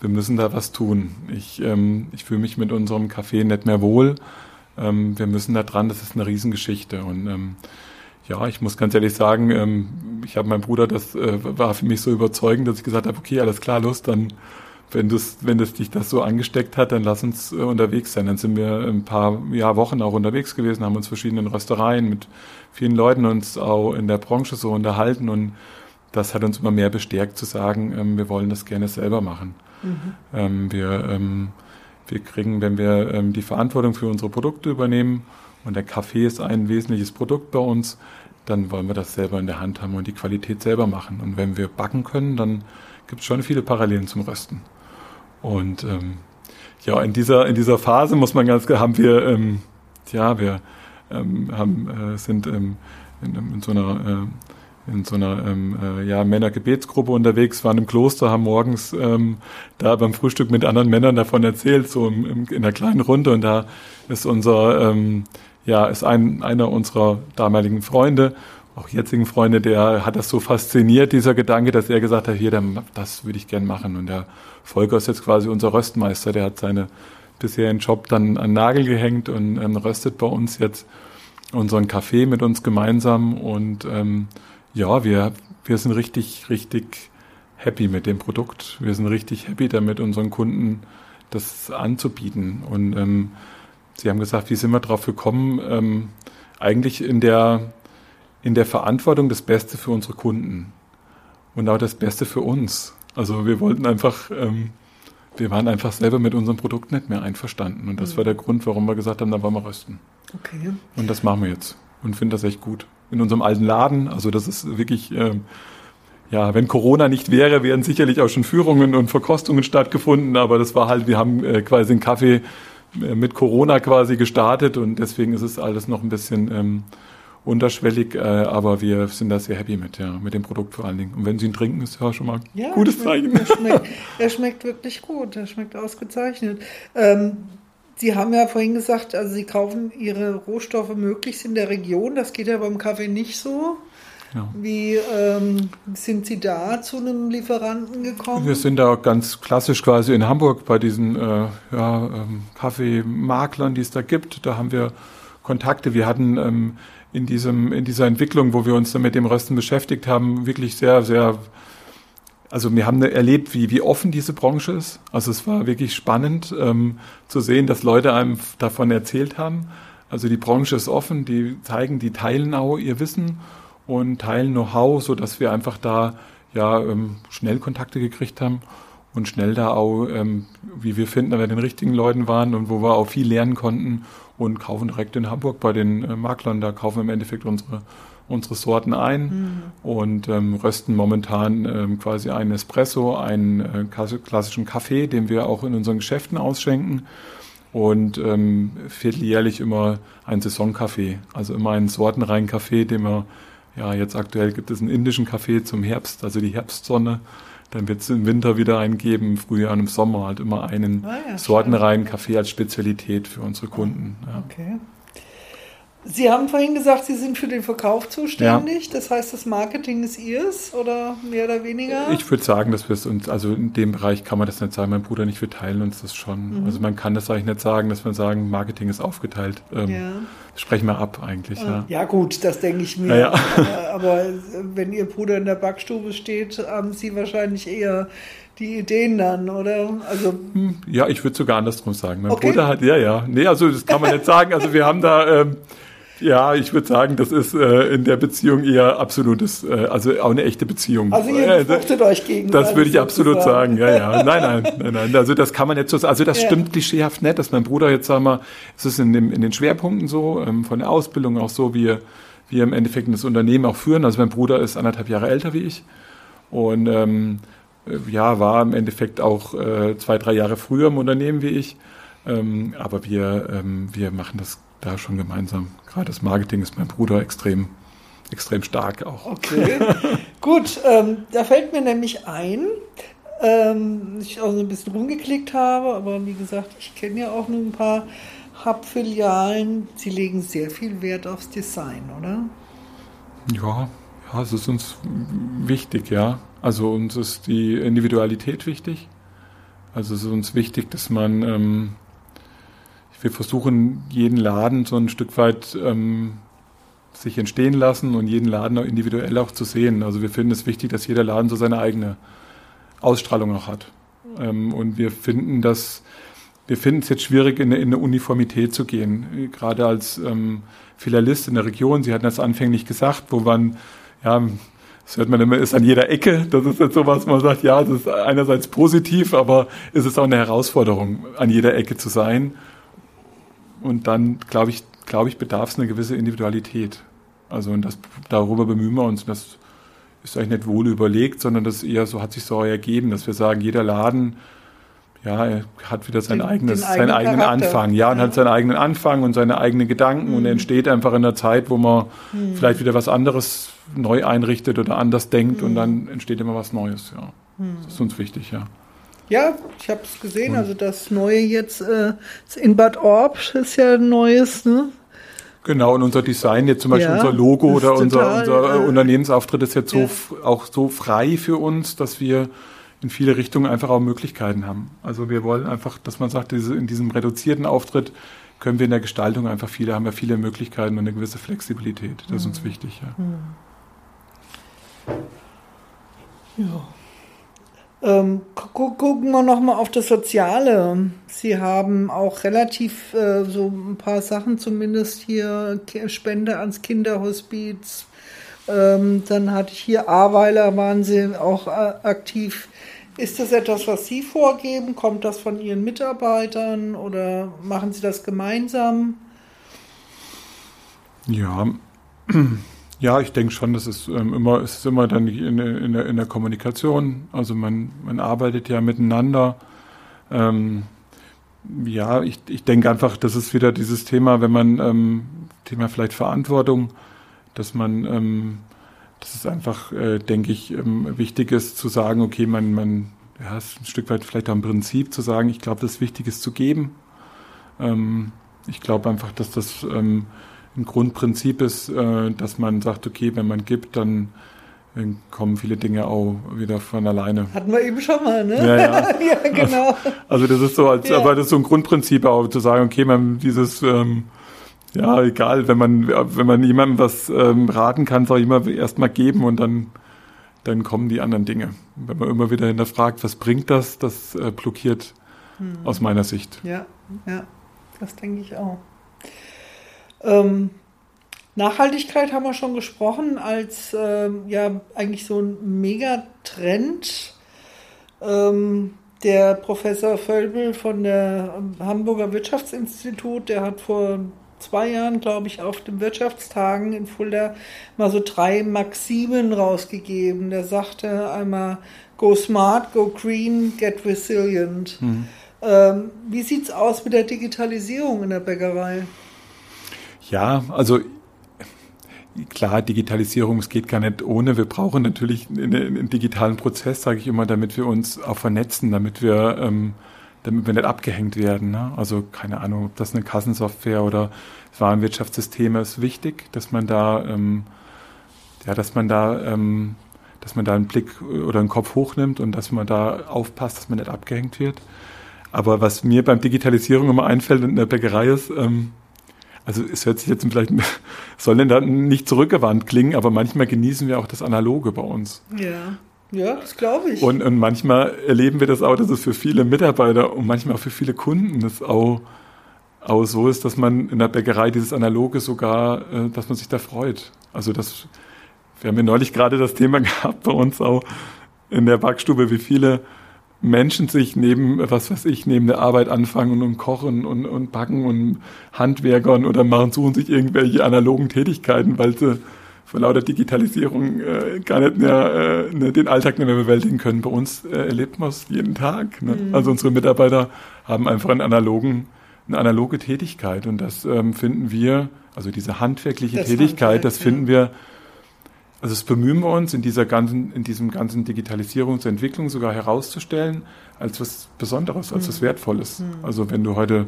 wir müssen da was tun. Ich, ähm, ich fühle mich mit unserem Café nicht mehr wohl. Ähm, wir müssen da dran, das ist eine Riesengeschichte. Und ähm, ja, ich muss ganz ehrlich sagen, ich habe meinem Bruder, das äh, war für mich so überzeugend, dass ich gesagt habe, okay, alles klar, los, dann wenn das, wenn das dich das so angesteckt hat, dann lass uns äh, unterwegs sein. Dann sind wir ein paar ja, Wochen auch unterwegs gewesen, haben uns verschiedenen Röstereien mit vielen Leuten uns auch in der Branche so unterhalten und das hat uns immer mehr bestärkt zu sagen, ähm, wir wollen das gerne selber machen. Mhm. Ähm, wir, ähm, wir kriegen, wenn wir ähm, die Verantwortung für unsere Produkte übernehmen und der Kaffee ist ein wesentliches Produkt bei uns, dann wollen wir das selber in der Hand haben und die Qualität selber machen. Und wenn wir backen können, dann gibt es schon viele Parallelen zum Rösten. Und ähm, ja, in dieser, in dieser Phase muss man ganz haben wir, ähm, ja, wir ähm, haben, äh, sind ähm, in, in so einer äh, in so einer ähm, äh, ja, Männergebetsgruppe unterwegs, waren im Kloster, haben morgens ähm, da beim Frühstück mit anderen Männern davon erzählt, so im, im, in einer kleinen Runde. Und da ist unser, ähm, ja, ist ein, einer unserer damaligen Freunde auch jetzigen Freunde, der hat das so fasziniert, dieser Gedanke, dass er gesagt hat, hier, das würde ich gern machen. Und der Volker ist jetzt quasi unser Röstmeister, der hat seine bisherigen Job dann an Nagel gehängt und ähm, röstet bei uns jetzt unseren Kaffee mit uns gemeinsam. Und ähm, ja, wir, wir sind richtig, richtig happy mit dem Produkt. Wir sind richtig happy damit, unseren Kunden das anzubieten. Und ähm, Sie haben gesagt, wie sind wir drauf gekommen? Ähm, eigentlich in der in der Verantwortung das Beste für unsere Kunden und auch das Beste für uns. Also wir wollten einfach, ähm, wir waren einfach selber mit unserem Produkt nicht mehr einverstanden. Und das mhm. war der Grund, warum wir gesagt haben, dann wollen wir rösten. Okay. Und das machen wir jetzt und finden das echt gut. In unserem alten Laden, also das ist wirklich, ähm, ja, wenn Corona nicht wäre, wären sicherlich auch schon Führungen und Verkostungen stattgefunden, aber das war halt, wir haben äh, quasi einen Kaffee äh, mit Corona quasi gestartet und deswegen ist es alles noch ein bisschen ähm, unterschwellig, äh, aber wir sind da sehr happy mit, ja, mit dem Produkt vor allen Dingen. Und wenn Sie ihn trinken, ist ja schon mal ein ja, gutes Zeichen. Er schmeckt, er schmeckt wirklich gut, er schmeckt ausgezeichnet. Ähm, Sie haben ja vorhin gesagt, also Sie kaufen Ihre Rohstoffe möglichst in der Region. Das geht ja beim Kaffee nicht so. Ja. Wie ähm, sind Sie da zu einem Lieferanten gekommen? Wir sind da ganz klassisch quasi in Hamburg bei diesen äh, ja, ähm, Kaffeemaklern, die es da gibt. Da haben wir Kontakte. Wir hatten ähm, in, diesem, in dieser Entwicklung, wo wir uns dann mit dem Rösten beschäftigt haben, wirklich sehr, sehr also wir haben erlebt, wie, wie offen diese Branche ist. Also es war wirklich spannend ähm, zu sehen, dass Leute einem davon erzählt haben. Also die Branche ist offen, die zeigen, die teilen auch ihr Wissen und teilen Know-how, so dass wir einfach da ja ähm, schnell Kontakte gekriegt haben und schnell da auch, ähm, wie wir finden, bei den richtigen Leuten waren und wo wir auch viel lernen konnten und kaufen direkt in Hamburg bei den äh, Maklern. Da kaufen wir im Endeffekt unsere unsere Sorten ein mhm. und ähm, rösten momentan ähm, quasi einen Espresso, einen äh, klassischen Kaffee, den wir auch in unseren Geschäften ausschenken und ähm, vierteljährlich immer einen Saisonkaffee, also immer einen sortenreinen Kaffee, den wir, ja jetzt aktuell gibt es einen indischen Kaffee zum Herbst, also die Herbstsonne. Dann wird es im Winter wieder einen geben, im Frühjahr und im Sommer halt immer einen ah ja, sortenreinen Kaffee als Spezialität für unsere Kunden. Ja. Okay. Sie haben vorhin gesagt, Sie sind für den Verkauf zuständig. Ja. Das heißt, das Marketing ist Ihres oder mehr oder weniger? Ich würde sagen, dass wir es uns, also in dem Bereich kann man das nicht sagen. Mein Bruder nicht, wir teilen uns das schon. Mhm. Also man kann das eigentlich nicht sagen, dass wir sagen, Marketing ist aufgeteilt. Ähm, ja. Sprechen wir ab eigentlich. Ja, ja gut, das denke ich mir. Ja, ja. Aber wenn Ihr Bruder in der Backstube steht, haben Sie wahrscheinlich eher die Ideen dann, oder? Also hm, ja, ich würde sogar andersrum sagen. Mein okay. Bruder hat, ja, ja. Nee, also das kann man nicht sagen. Also wir haben da, ähm, ja, ich würde sagen, das ist äh, in der Beziehung eher absolutes, äh, also auch eine echte Beziehung. Also ihr äh, befruchtet äh, euch gegenseitig. Das würde ich absolut sagen, ja, ja. Nein, nein, nein, nein. Also das kann man jetzt so sagen. Also das ja. stimmt klischeehaft nicht, dass mein Bruder jetzt, sagen wir, es ist in, dem, in den Schwerpunkten so, ähm, von der Ausbildung auch so, wie wir im Endeffekt das Unternehmen auch führen. Also mein Bruder ist anderthalb Jahre älter wie ich und ähm, ja, war im Endeffekt auch äh, zwei, drei Jahre früher im Unternehmen wie ich. Ähm, aber wir, ähm, wir machen das da schon gemeinsam. Gerade das Marketing ist mein Bruder extrem, extrem stark auch. Okay, <laughs> gut. Ähm, da fällt mir nämlich ein, ähm, ich auch so ein bisschen rumgeklickt habe, aber wie gesagt, ich kenne ja auch nur ein paar Hub-Filialen. Sie legen sehr viel Wert aufs Design, oder? Ja, ja, es ist uns wichtig, ja. Also uns ist die Individualität wichtig. Also es ist uns wichtig, dass man ähm, wir versuchen jeden Laden so ein Stück weit ähm, sich entstehen lassen und jeden Laden auch individuell auch zu sehen. Also wir finden es wichtig, dass jeder Laden so seine eigene Ausstrahlung auch hat. Ähm, und wir finden das, wir finden es jetzt schwierig, in eine, in eine Uniformität zu gehen. Gerade als ähm, Filialist in der Region, Sie hatten das anfänglich gesagt, wo man, ja, das hört man immer, ist an jeder Ecke. Das ist jetzt so was, man sagt, ja, das ist einerseits positiv, aber es ist auch eine Herausforderung, an jeder Ecke zu sein und dann, glaube ich, glaube ich, bedarf es eine gewisse Individualität. Also und das, darüber bemühen wir uns. Das ist eigentlich nicht wohl überlegt, sondern das eher so hat sich so ergeben, dass wir sagen, jeder Laden ja, hat wieder sein den, eigenes, den seinen eigenen Charakter. Anfang, ja, und ja. hat seinen eigenen Anfang und seine eigenen Gedanken mhm. und entsteht einfach in der Zeit, wo man mhm. vielleicht wieder was anderes neu einrichtet oder anders denkt mhm. und dann entsteht immer was Neues, ja. Mhm. Das ist uns wichtig, ja. Ja, ich habe es gesehen. Also das Neue jetzt äh, in Bad Orb ist ja ein neues, ne? Genau, und unser Design, jetzt zum Beispiel ja, unser Logo oder unser, unser äh, Unternehmensauftritt ist jetzt so ja. auch so frei für uns, dass wir in viele Richtungen einfach auch Möglichkeiten haben. Also wir wollen einfach, dass man sagt, diese, in diesem reduzierten Auftritt können wir in der Gestaltung einfach viele, haben wir viele Möglichkeiten und eine gewisse Flexibilität. Das ist uns mhm. wichtig, ja. Mhm. Ja. Ähm, gu gucken wir nochmal auf das Soziale. Sie haben auch relativ äh, so ein paar Sachen zumindest hier, Spende ans Kinderhospiz. Ähm, dann hatte ich hier Aweiler, waren Sie auch äh, aktiv. Ist das etwas, was Sie vorgeben? Kommt das von Ihren Mitarbeitern oder machen Sie das gemeinsam? Ja, ja, ich denke schon, dass es ähm, immer, es ist immer dann in, in, der, in der Kommunikation. Also man, man arbeitet ja miteinander. Ähm, ja, ich, ich denke einfach, das ist wieder dieses Thema, wenn man, ähm, Thema vielleicht Verantwortung, dass man, ähm, dass es einfach, äh, denke ich, ähm, wichtig ist zu sagen, okay, man, man, ja, ist ein Stück weit vielleicht auch ein Prinzip zu sagen, ich glaube, das Wichtige ist zu geben. Ähm, ich glaube einfach, dass das ähm, ein Grundprinzip ist, äh, dass man sagt, okay, wenn man gibt, dann kommen viele Dinge auch wieder von alleine. Hatten wir eben schon mal, ne? Ja, ja. <laughs> ja genau. Also das ist so, als, Ja. aber das ist so ein Grundprinzip auch zu sagen, okay, man dieses, ähm, ja, egal, wenn man, wenn man jemandem was ähm, raten kann, soll ich immer erst mal geben und dann, dann kommen die anderen Dinge. Wenn man immer wieder hinterfragt, was bringt das, das äh, blockiert aus meiner Sicht. Ja, ja, das denke ich auch. Ähm, Nachhaltigkeit haben wir schon gesprochen als ähm, ja eigentlich so ein Megatrend. Ähm, der Professor Völbel von der Hamburger Wirtschaftsinstitut, der hat vor zwei Jahren, glaube ich, auf den Wirtschaftstagen in Fulda mal so drei Maximen rausgegeben. Der sagte einmal, go smart, go green, get resilient. Ähm, wie sieht's aus mit der Digitalisierung in der Bäckerei? Ja, also klar, Digitalisierung, es geht gar nicht ohne. Wir brauchen natürlich einen, einen digitalen Prozess, sage ich immer, damit wir uns auch vernetzen, damit wir, ähm, damit wir nicht abgehängt werden. Ne? Also keine Ahnung, ob das eine Kassensoftware oder Warenwirtschaftssysteme ist wichtig, dass man da, ähm, ja, dass man da, ähm, dass man da einen Blick oder einen Kopf hochnimmt und dass man da aufpasst, dass man nicht abgehängt wird. Aber was mir beim Digitalisierung immer einfällt in der Bäckerei ist, ähm, also es hört sich jetzt vielleicht, <laughs> soll denn da nicht zurückgewandt klingen, aber manchmal genießen wir auch das Analoge bei uns. Ja, ja, das glaube ich. Und, und manchmal erleben wir das auch, dass es für viele Mitarbeiter und manchmal auch für viele Kunden das auch, auch so ist, dass man in der Bäckerei dieses Analoge sogar, äh, dass man sich da freut. Also das, wir haben ja neulich gerade das Thema <laughs> gehabt bei uns auch in der Backstube, wie viele Menschen sich neben, was weiß ich, neben der Arbeit anfangen und kochen und, und backen und Handwerkern oder machen, suchen sich irgendwelche analogen Tätigkeiten, weil sie vor lauter Digitalisierung äh, gar nicht mehr äh, ne, den Alltag nicht mehr bewältigen können. Bei uns äh, erlebt man es jeden Tag. Ne? Also unsere Mitarbeiter haben einfach einen analogen, eine analoge Tätigkeit und das ähm, finden wir, also diese handwerkliche Das Tätigkeit, Handwerk, das ja. finden wir also das bemühen wir uns in dieser ganzen, in diesem ganzen Digitalisierungsentwicklung sogar herauszustellen als was Besonderes, als was Wertvolles. Also wenn du heute,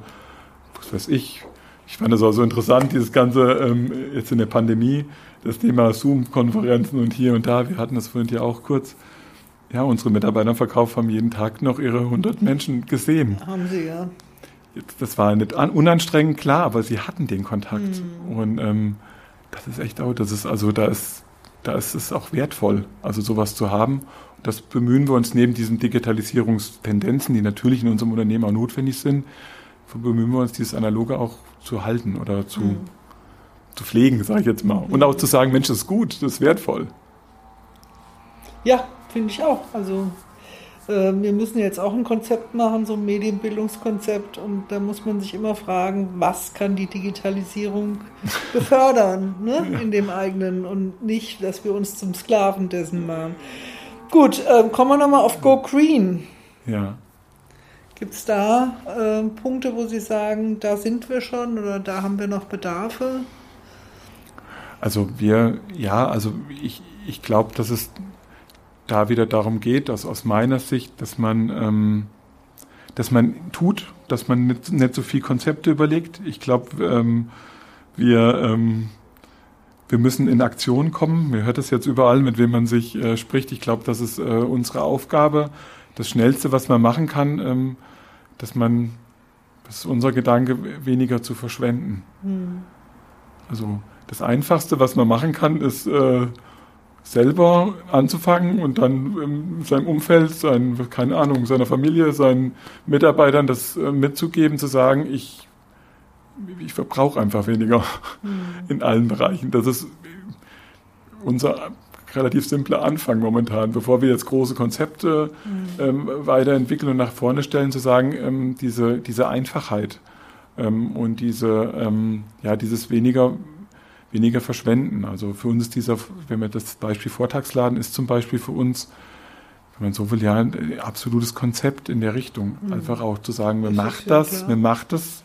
was weiß ich, ich fand das auch so interessant, dieses ganze ähm, jetzt in der Pandemie, das Thema Zoom-Konferenzen und hier und da. Wir hatten das vorhin ja auch kurz. Ja, unsere Mitarbeiter im Verkauf haben jeden Tag noch ihre 100 Menschen gesehen. Haben sie ja. Das war nicht an, unanstrengend, klar, aber sie hatten den Kontakt. Und ähm, das ist echt auch, das ist also, da ist, da ist es auch wertvoll, also sowas zu haben. Das bemühen wir uns neben diesen Digitalisierungstendenzen, die natürlich in unserem Unternehmen auch notwendig sind, bemühen wir uns, dieses Analoge auch zu halten oder zu, zu pflegen, sage ich jetzt mal. Und auch zu sagen, Mensch, das ist gut, das ist wertvoll. Ja, finde ich auch. Also äh, wir müssen jetzt auch ein Konzept machen, so ein Medienbildungskonzept. Und da muss man sich immer fragen, was kann die Digitalisierung <laughs> befördern ne? in dem eigenen und nicht, dass wir uns zum Sklaven dessen machen. Gut, äh, kommen wir nochmal auf Go Green. Ja. Gibt es da äh, Punkte, wo Sie sagen, da sind wir schon oder da haben wir noch Bedarfe? Also wir, ja, also ich, ich glaube, dass es da wieder darum geht, dass aus meiner Sicht, dass man, ähm, dass man tut, dass man nicht, nicht so viel Konzepte überlegt. Ich glaube, ähm, wir, ähm, wir müssen in Aktion kommen. Man hört das jetzt überall, mit wem man sich äh, spricht. Ich glaube, das ist äh, unsere Aufgabe. Das Schnellste, was man machen kann, ähm, dass man, das ist unser Gedanke, weniger zu verschwenden. Also das Einfachste, was man machen kann, ist äh, selber anzufangen und dann ähm, seinem Umfeld, sein, keine Ahnung, seiner Familie, seinen Mitarbeitern das äh, mitzugeben, zu sagen, ich, ich verbrauche einfach weniger in allen Bereichen. Das ist unser relativ simpler Anfang momentan, bevor wir jetzt große Konzepte ähm, weiterentwickeln und nach vorne stellen, zu sagen, ähm, diese, diese Einfachheit ähm, und diese, ähm, ja, dieses weniger, weniger verschwenden. Also für uns ist dieser, wenn wir das Beispiel Vortagsladen ist zum Beispiel für uns, wenn man so will, ja, ein absolutes Konzept in der Richtung. Mhm. Einfach auch zu sagen, wir macht das, wir macht das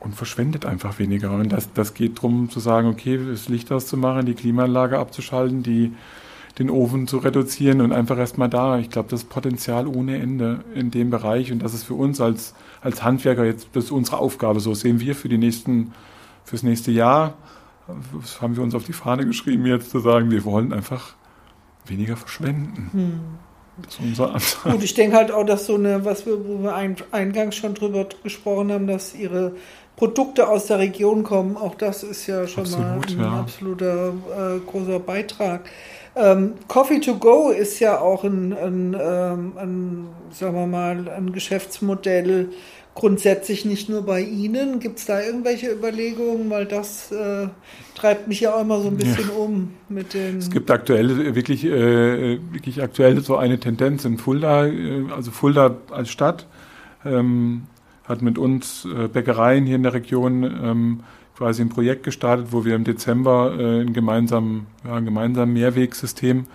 und verschwendet einfach weniger. Und das, das geht darum zu sagen, okay, das Licht auszumachen, die Klimaanlage abzuschalten, die, den Ofen zu reduzieren und einfach erstmal da. Ich glaube, das Potenzial ohne Ende in dem Bereich und das ist für uns als, als Handwerker jetzt, das ist unsere Aufgabe. So sehen wir für die nächsten, fürs nächste Jahr. Das haben wir uns auf die Fahne geschrieben, jetzt zu sagen, wir wollen einfach weniger verschwenden. Hm. Das ist unser Ansatz. Gut, ich denke halt auch, dass so eine, was wir, wo wir eingangs schon drüber gesprochen haben, dass ihre Produkte aus der Region kommen, auch das ist ja schon Absolut, mal ein ja. absoluter äh, großer Beitrag. Ähm, Coffee to go ist ja auch ein, ein, ähm, ein, sagen wir mal, ein Geschäftsmodell, grundsätzlich nicht nur bei Ihnen. Gibt es da irgendwelche Überlegungen? Weil das äh, treibt mich ja auch immer so ein bisschen ja. um mit den. Es gibt aktuell wirklich, äh, wirklich aktuell so eine Tendenz in Fulda, äh, also Fulda als Stadt ähm, hat mit uns äh, Bäckereien hier in der Region ähm, quasi ein Projekt gestartet, wo wir im Dezember äh, ein, gemeinsamen, ja, ein gemeinsames Mehrwegsystem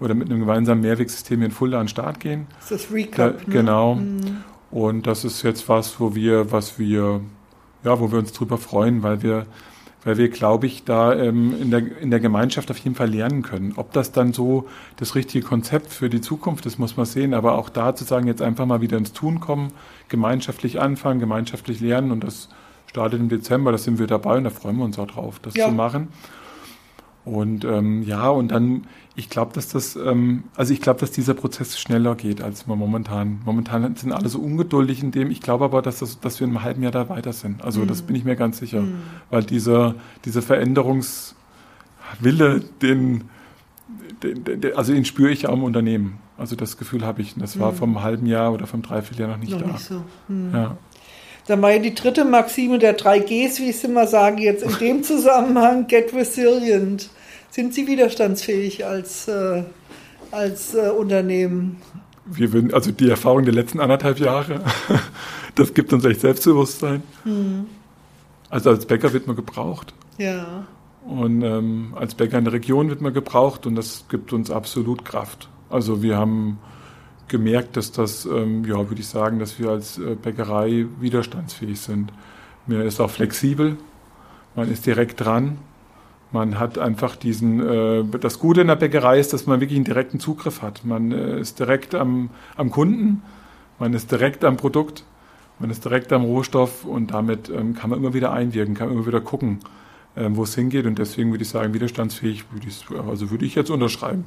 oder mit einem gemeinsamen Mehrwegsystem in Fulda an den Start gehen. Das ist das Recap. Da, ne? Genau. Mhm. Und das ist jetzt was, wo wir, was wir, ja, wo wir uns drüber freuen, weil wir, weil wir, glaube ich, da ähm, in, der, in der Gemeinschaft auf jeden Fall lernen können. Ob das dann so das richtige Konzept für die Zukunft ist, muss man sehen. Aber auch da zu sagen, jetzt einfach mal wieder ins Tun kommen, gemeinschaftlich anfangen, gemeinschaftlich lernen und das startet im Dezember, da sind wir dabei und da freuen wir uns auch drauf, das ja. zu machen. Und ähm, ja, und dann, ich glaube, dass das, ähm, also ich glaube, dass dieser Prozess schneller geht als man momentan. Momentan sind alle so ungeduldig in dem. Ich glaube aber, dass, das, dass wir in einem halben Jahr da weiter sind. Also mhm. das bin ich mir ganz sicher. Mhm. Weil dieser, dieser Veränderungswille, den, den, den, also den spüre ich ja im Unternehmen. Also das Gefühl habe ich. Das war mhm. vom halben Jahr oder vom Dreivierteljahr noch nicht noch da. Nicht so. Mhm. Ja. Dann war ja die dritte Maxime der drei Gs, wie ich es immer sage, jetzt in dem Zusammenhang, get resilient. Sind Sie widerstandsfähig als, äh, als äh, Unternehmen? Wir würden, also die Erfahrung der letzten anderthalb Jahre, <laughs> das gibt uns echt Selbstbewusstsein. Hm. Also als Bäcker wird man gebraucht. Ja. Und ähm, als Bäcker in der Region wird man gebraucht und das gibt uns absolut Kraft. Also wir haben gemerkt, dass das, ähm, ja, würde ich sagen, dass wir als äh, Bäckerei widerstandsfähig sind. Man ist auch flexibel, man ist direkt dran, man hat einfach diesen, äh, das Gute in der Bäckerei ist, dass man wirklich einen direkten Zugriff hat. Man äh, ist direkt am, am Kunden, man ist direkt am Produkt, man ist direkt am Rohstoff und damit ähm, kann man immer wieder einwirken, kann immer wieder gucken, ähm, wo es hingeht und deswegen würde ich sagen, widerstandsfähig, würde ich, also würde ich jetzt unterschreiben.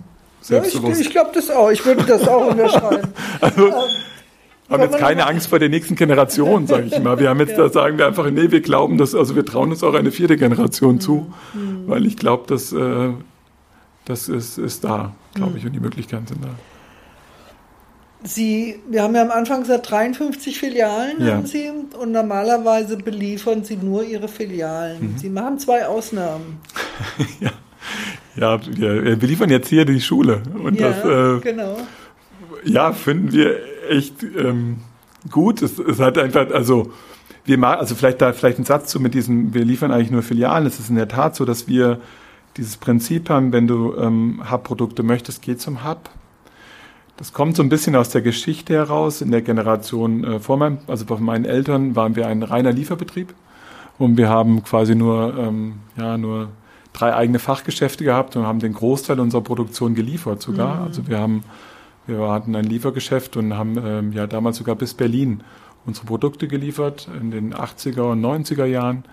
Ja, ich, ich glaube das auch. Ich würde das auch <laughs> unterschreiben. also, ähm, haben jetzt keine Angst vor der nächsten Generation, sage ich mal. Wir haben jetzt, <laughs> ja. da sagen wir einfach, nee, wir glauben dass, also wir trauen uns auch eine vierte Generation zu, mhm. weil ich glaube, dass äh, das ist, ist da, glaube ich, mhm. und die Möglichkeiten sind da. Sie, wir haben ja am Anfang gesagt, 53 Filialen ja. haben Sie und normalerweise beliefern Sie nur Ihre Filialen. Mhm. Sie machen zwei Ausnahmen. <laughs> ja. Ja, wir, wir liefern jetzt hier die Schule. Und ja, das, äh, genau. Ja, finden wir echt ähm, gut. Es, es hat einfach, also wir machen, also vielleicht da vielleicht ein Satz zu mit diesem, wir liefern eigentlich nur Filialen. Es ist in der Tat so, dass wir dieses Prinzip haben, wenn du ähm, Hub-Produkte möchtest, geh zum Hub. Das kommt so ein bisschen aus der Geschichte heraus. In der Generation äh, vor meinem, also bei meinen Eltern waren wir ein reiner Lieferbetrieb und wir haben quasi nur, ähm, ja, nur drei eigene Fachgeschäfte gehabt und haben den Großteil unserer Produktion geliefert sogar. Mhm. Also wir haben, wir hatten ein Liefergeschäft und haben ähm, ja damals sogar bis Berlin unsere Produkte geliefert in den 80er und 90er Jahren.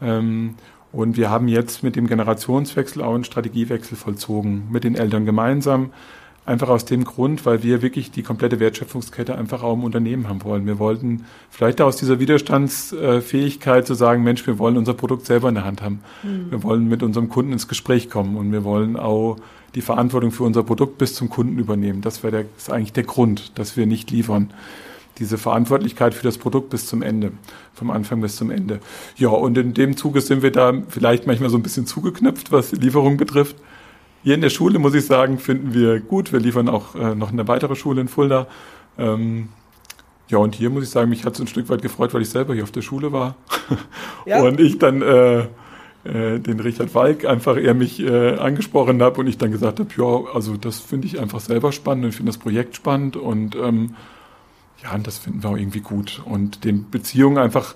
Ähm, und wir haben jetzt mit dem Generationswechsel auch einen Strategiewechsel vollzogen, mit den Eltern gemeinsam. Einfach aus dem Grund, weil wir wirklich die komplette Wertschöpfungskette einfach auch im Unternehmen haben wollen. Wir wollten vielleicht aus dieser Widerstandsfähigkeit zu sagen, Mensch, wir wollen unser Produkt selber in der Hand haben. Mhm. Wir wollen mit unserem Kunden ins Gespräch kommen und wir wollen auch die Verantwortung für unser Produkt bis zum Kunden übernehmen. Das wäre der, ist eigentlich der Grund, dass wir nicht liefern. Diese Verantwortlichkeit für das Produkt bis zum Ende, vom Anfang bis zum Ende. Ja, und in dem Zuge sind wir da vielleicht manchmal so ein bisschen zugeknüpft, was die Lieferung betrifft. Hier in der Schule, muss ich sagen, finden wir gut. Wir liefern auch äh, noch eine weitere Schule in Fulda. Ähm, ja, und hier muss ich sagen, mich hat es ein Stück weit gefreut, weil ich selber hier auf der Schule war. <laughs> Ja. Und ich dann äh, äh, den Richard Falk einfach er mich äh, angesprochen hat und ich dann gesagt habe, ja, also das finde ich einfach selber spannend und finde das Projekt spannend und ähm, ja, und das finden wir auch irgendwie gut. Und den Beziehungen einfach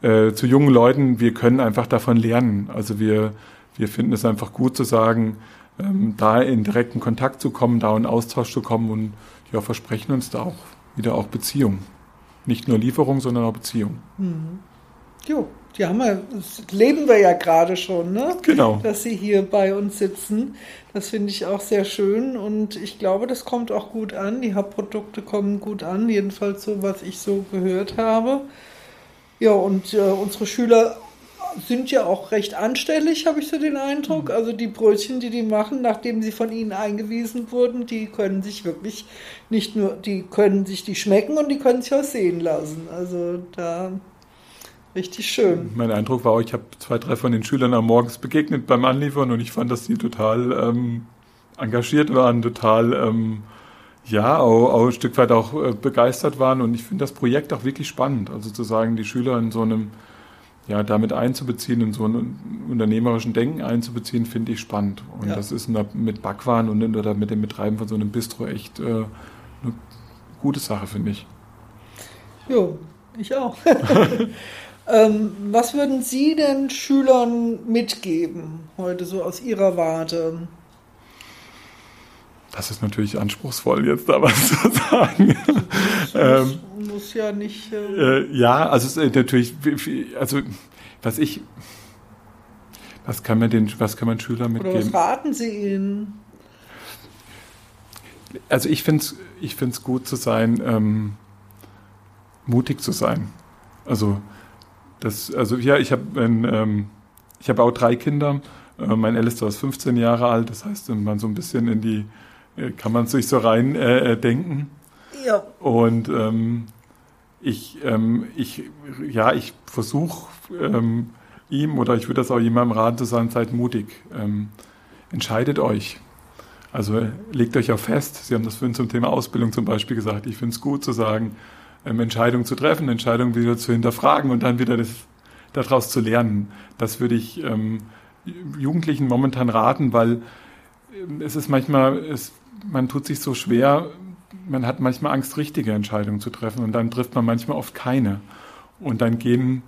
äh, zu jungen Leuten, wir können einfach davon lernen. Also wir, wir finden es einfach gut zu sagen, ähm, da in direkten Kontakt zu kommen, da in Austausch zu kommen und ja, versprechen uns da auch wieder auch Beziehung. Nicht nur Lieferung, sondern auch Beziehung. Mhm. Jo, die haben wir, das leben wir ja gerade schon, ne? Genau. Dass sie hier bei uns sitzen. Das finde ich auch sehr schön und ich glaube, das kommt auch gut an. Die Hauptprodukte kommen gut an, jedenfalls so, was ich so gehört habe. Ja, und äh, unsere Schüler sind ja auch recht anstellig, habe ich so den Eindruck. Also die Brötchen, die die machen, nachdem sie von ihnen eingewiesen wurden, die können sich wirklich nicht nur, die können sich die schmecken und die können sich auch sehen lassen. Also da richtig schön. Mein Eindruck war auch, ich habe zwei, drei von den Schülern am Morgens begegnet beim Anliefern und ich fand, dass sie total ähm, engagiert waren, total ähm, ja, auch, auch, ein Stück weit auch äh, begeistert waren und ich finde das Projekt auch wirklich spannend. Also zu sagen, die Schüler in so einem ja, damit einzubeziehen, in so einen unternehmerischen Denken einzubeziehen, finde ich spannend. Und ja. das ist mit Backwaren und oder mit dem Betreiben von so einem Bistro echt äh, eine gute Sache, finde ich. Jo, ich auch. <laughs> ähm, was würden Sie den Schülern mitgeben, heute so aus Ihrer Warte? Das ist natürlich anspruchsvoll, jetzt da was <laughs> zu sagen. ähm, muss ja nicht. Äh, äh, ja, also es ist natürlich, also was ich, was kann man den, was kann man Schülern mitgeben? Oder was raten Sie ihnen? Also ich finde es ich find's gut zu sein, ähm, mutig zu sein. Also das, also ja, ich habe ähm, ich habe auch drei Kinder. Äh, mein Ältester ist 15 Jahre alt, das heißt, man so ein bisschen in die äh, kann man sich so rein äh, äh, denken. Ja. Und ähm, ich, ähm, ich, ja, ich versuche ähm, ihm oder ich würde das auch jemandem raten zu sagen, seid mutig. Ähm, entscheidet euch. Also legt euch auch fest. Sie haben das vorhin zum Thema Ausbildung zum Beispiel gesagt. Ich finde es gut zu sagen, ähm, Entscheidungen zu treffen, Entscheidungen wieder zu hinterfragen und dann wieder das, daraus zu lernen. Das würde ich ähm, Jugendlichen momentan raten, weil ähm, es ist manchmal, es man tut sich so schwer, man hat manchmal Angst, richtige Entscheidungen zu treffen und dann trifft man manchmal oft keine. Und dann gehen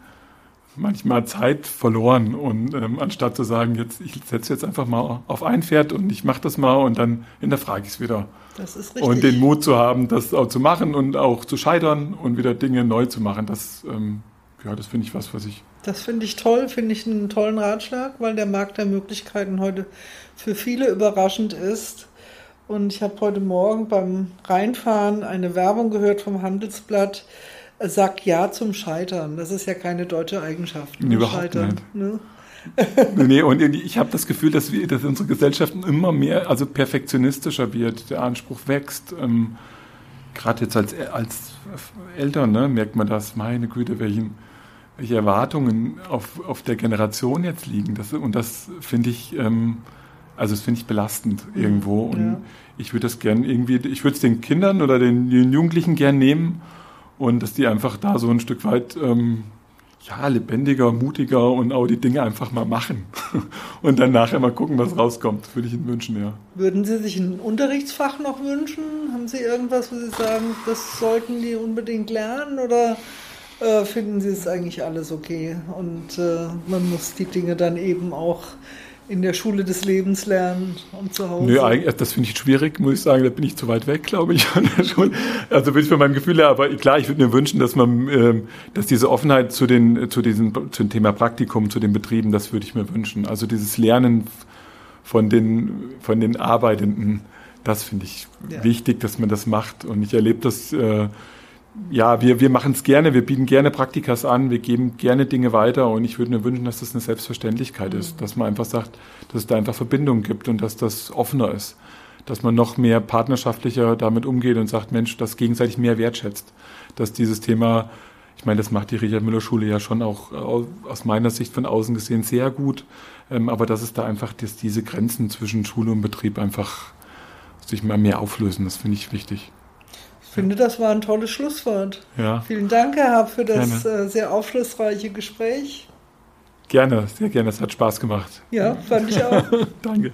manchmal Zeit verloren und ähm, anstatt zu sagen, jetzt ich setze jetzt einfach mal auf ein Pferd und ich mache das mal und dann hinterfrage ich es wieder. Das ist richtig. Und den Mut zu haben, das auch zu machen und auch zu scheitern und wieder Dinge neu zu machen, das ähm, ja, das finde ich was, was ich. Das finde ich toll, finde ich einen tollen Ratschlag, weil der Markt der Möglichkeiten heute für viele überraschend ist. Und ich habe heute Morgen beim Reinfahren eine Werbung gehört vom Handelsblatt. Sag ja zum Scheitern. Das ist ja keine deutsche Eigenschaft. Ne? Überhaupt Scheitern, nicht. Ne? <laughs> nee, und ich habe das Gefühl, dass, wir, dass unsere Gesellschaft immer mehr, also perfektionistischer wird. Der Anspruch wächst. Ähm, Gerade jetzt als, als Eltern ne, merkt man das, meine Güte, welchen, welche Erwartungen auf, auf der Generation jetzt liegen. Das, und das finde ich, ähm, also das finde ich belastend irgendwo. Und ja. ich würde das gern irgendwie, ich würde es den Kindern oder den, den, Jugendlichen gern nehmen und dass die einfach da so ein Stück weit ähm, ja, lebendiger, mutiger und auch die Dinge einfach mal machen. <laughs> und dann nachher mal gucken, was rauskommt. Würde ich Ihnen wünschen, ja. Würden Sie sich ein Unterrichtsfach noch wünschen? Haben Sie irgendwas, wo Sie sagen, das sollten die unbedingt lernen oder äh, finden Sie es eigentlich alles okay? Und äh, man muss die Dinge dann eben auch in der Schule des Lebens lernen und zu Hause? Nö, das finde ich schwierig, muss ich sagen. Da bin ich zu weit weg, glaube ich, <laughs> von der Schule. Also bin ich von meinem Gefühl her, aber klar, ich würde mir wünschen, dass man, ähm, dass diese Offenheit zu den, zu diesem, zu dem Thema Praktikum, zu den Betrieben, das würde ich mir wünschen. Also dieses Lernen von den, von den Arbeitenden, das finde ich ja. wichtig, dass man das macht. Und ich erlebe das, äh, ja, wir, wir machen es gerne, wir bieten gerne Praktikas an, wir geben gerne Dinge weiter. Und ich würde mir wünschen, dass das eine Selbstverständlichkeit ist, mhm. dass man einfach sagt, dass es da einfach Verbindungen gibt und dass das offener ist, dass man noch mehr partnerschaftlicher damit umgeht und sagt, Mensch, das gegenseitig mehr wertschätzt, dass dieses Thema, ich meine, das macht die Richard Müller Schule ja schon auch aus meiner Sicht von außen gesehen sehr gut, ähm, aber dass es da einfach, dass diese Grenzen zwischen Schule und Betrieb einfach sich mal mehr auflösen, das finde ich wichtig. Ich finde, das war ein tolles Schlusswort. Ja. Vielen Dank, Herr Hab, für das Gerne. Äh, sehr aufschlussreiche Gespräch. Gerne, sehr gerne. Es hat Spaß gemacht. Ja, fand ich auch. <laughs> Danke.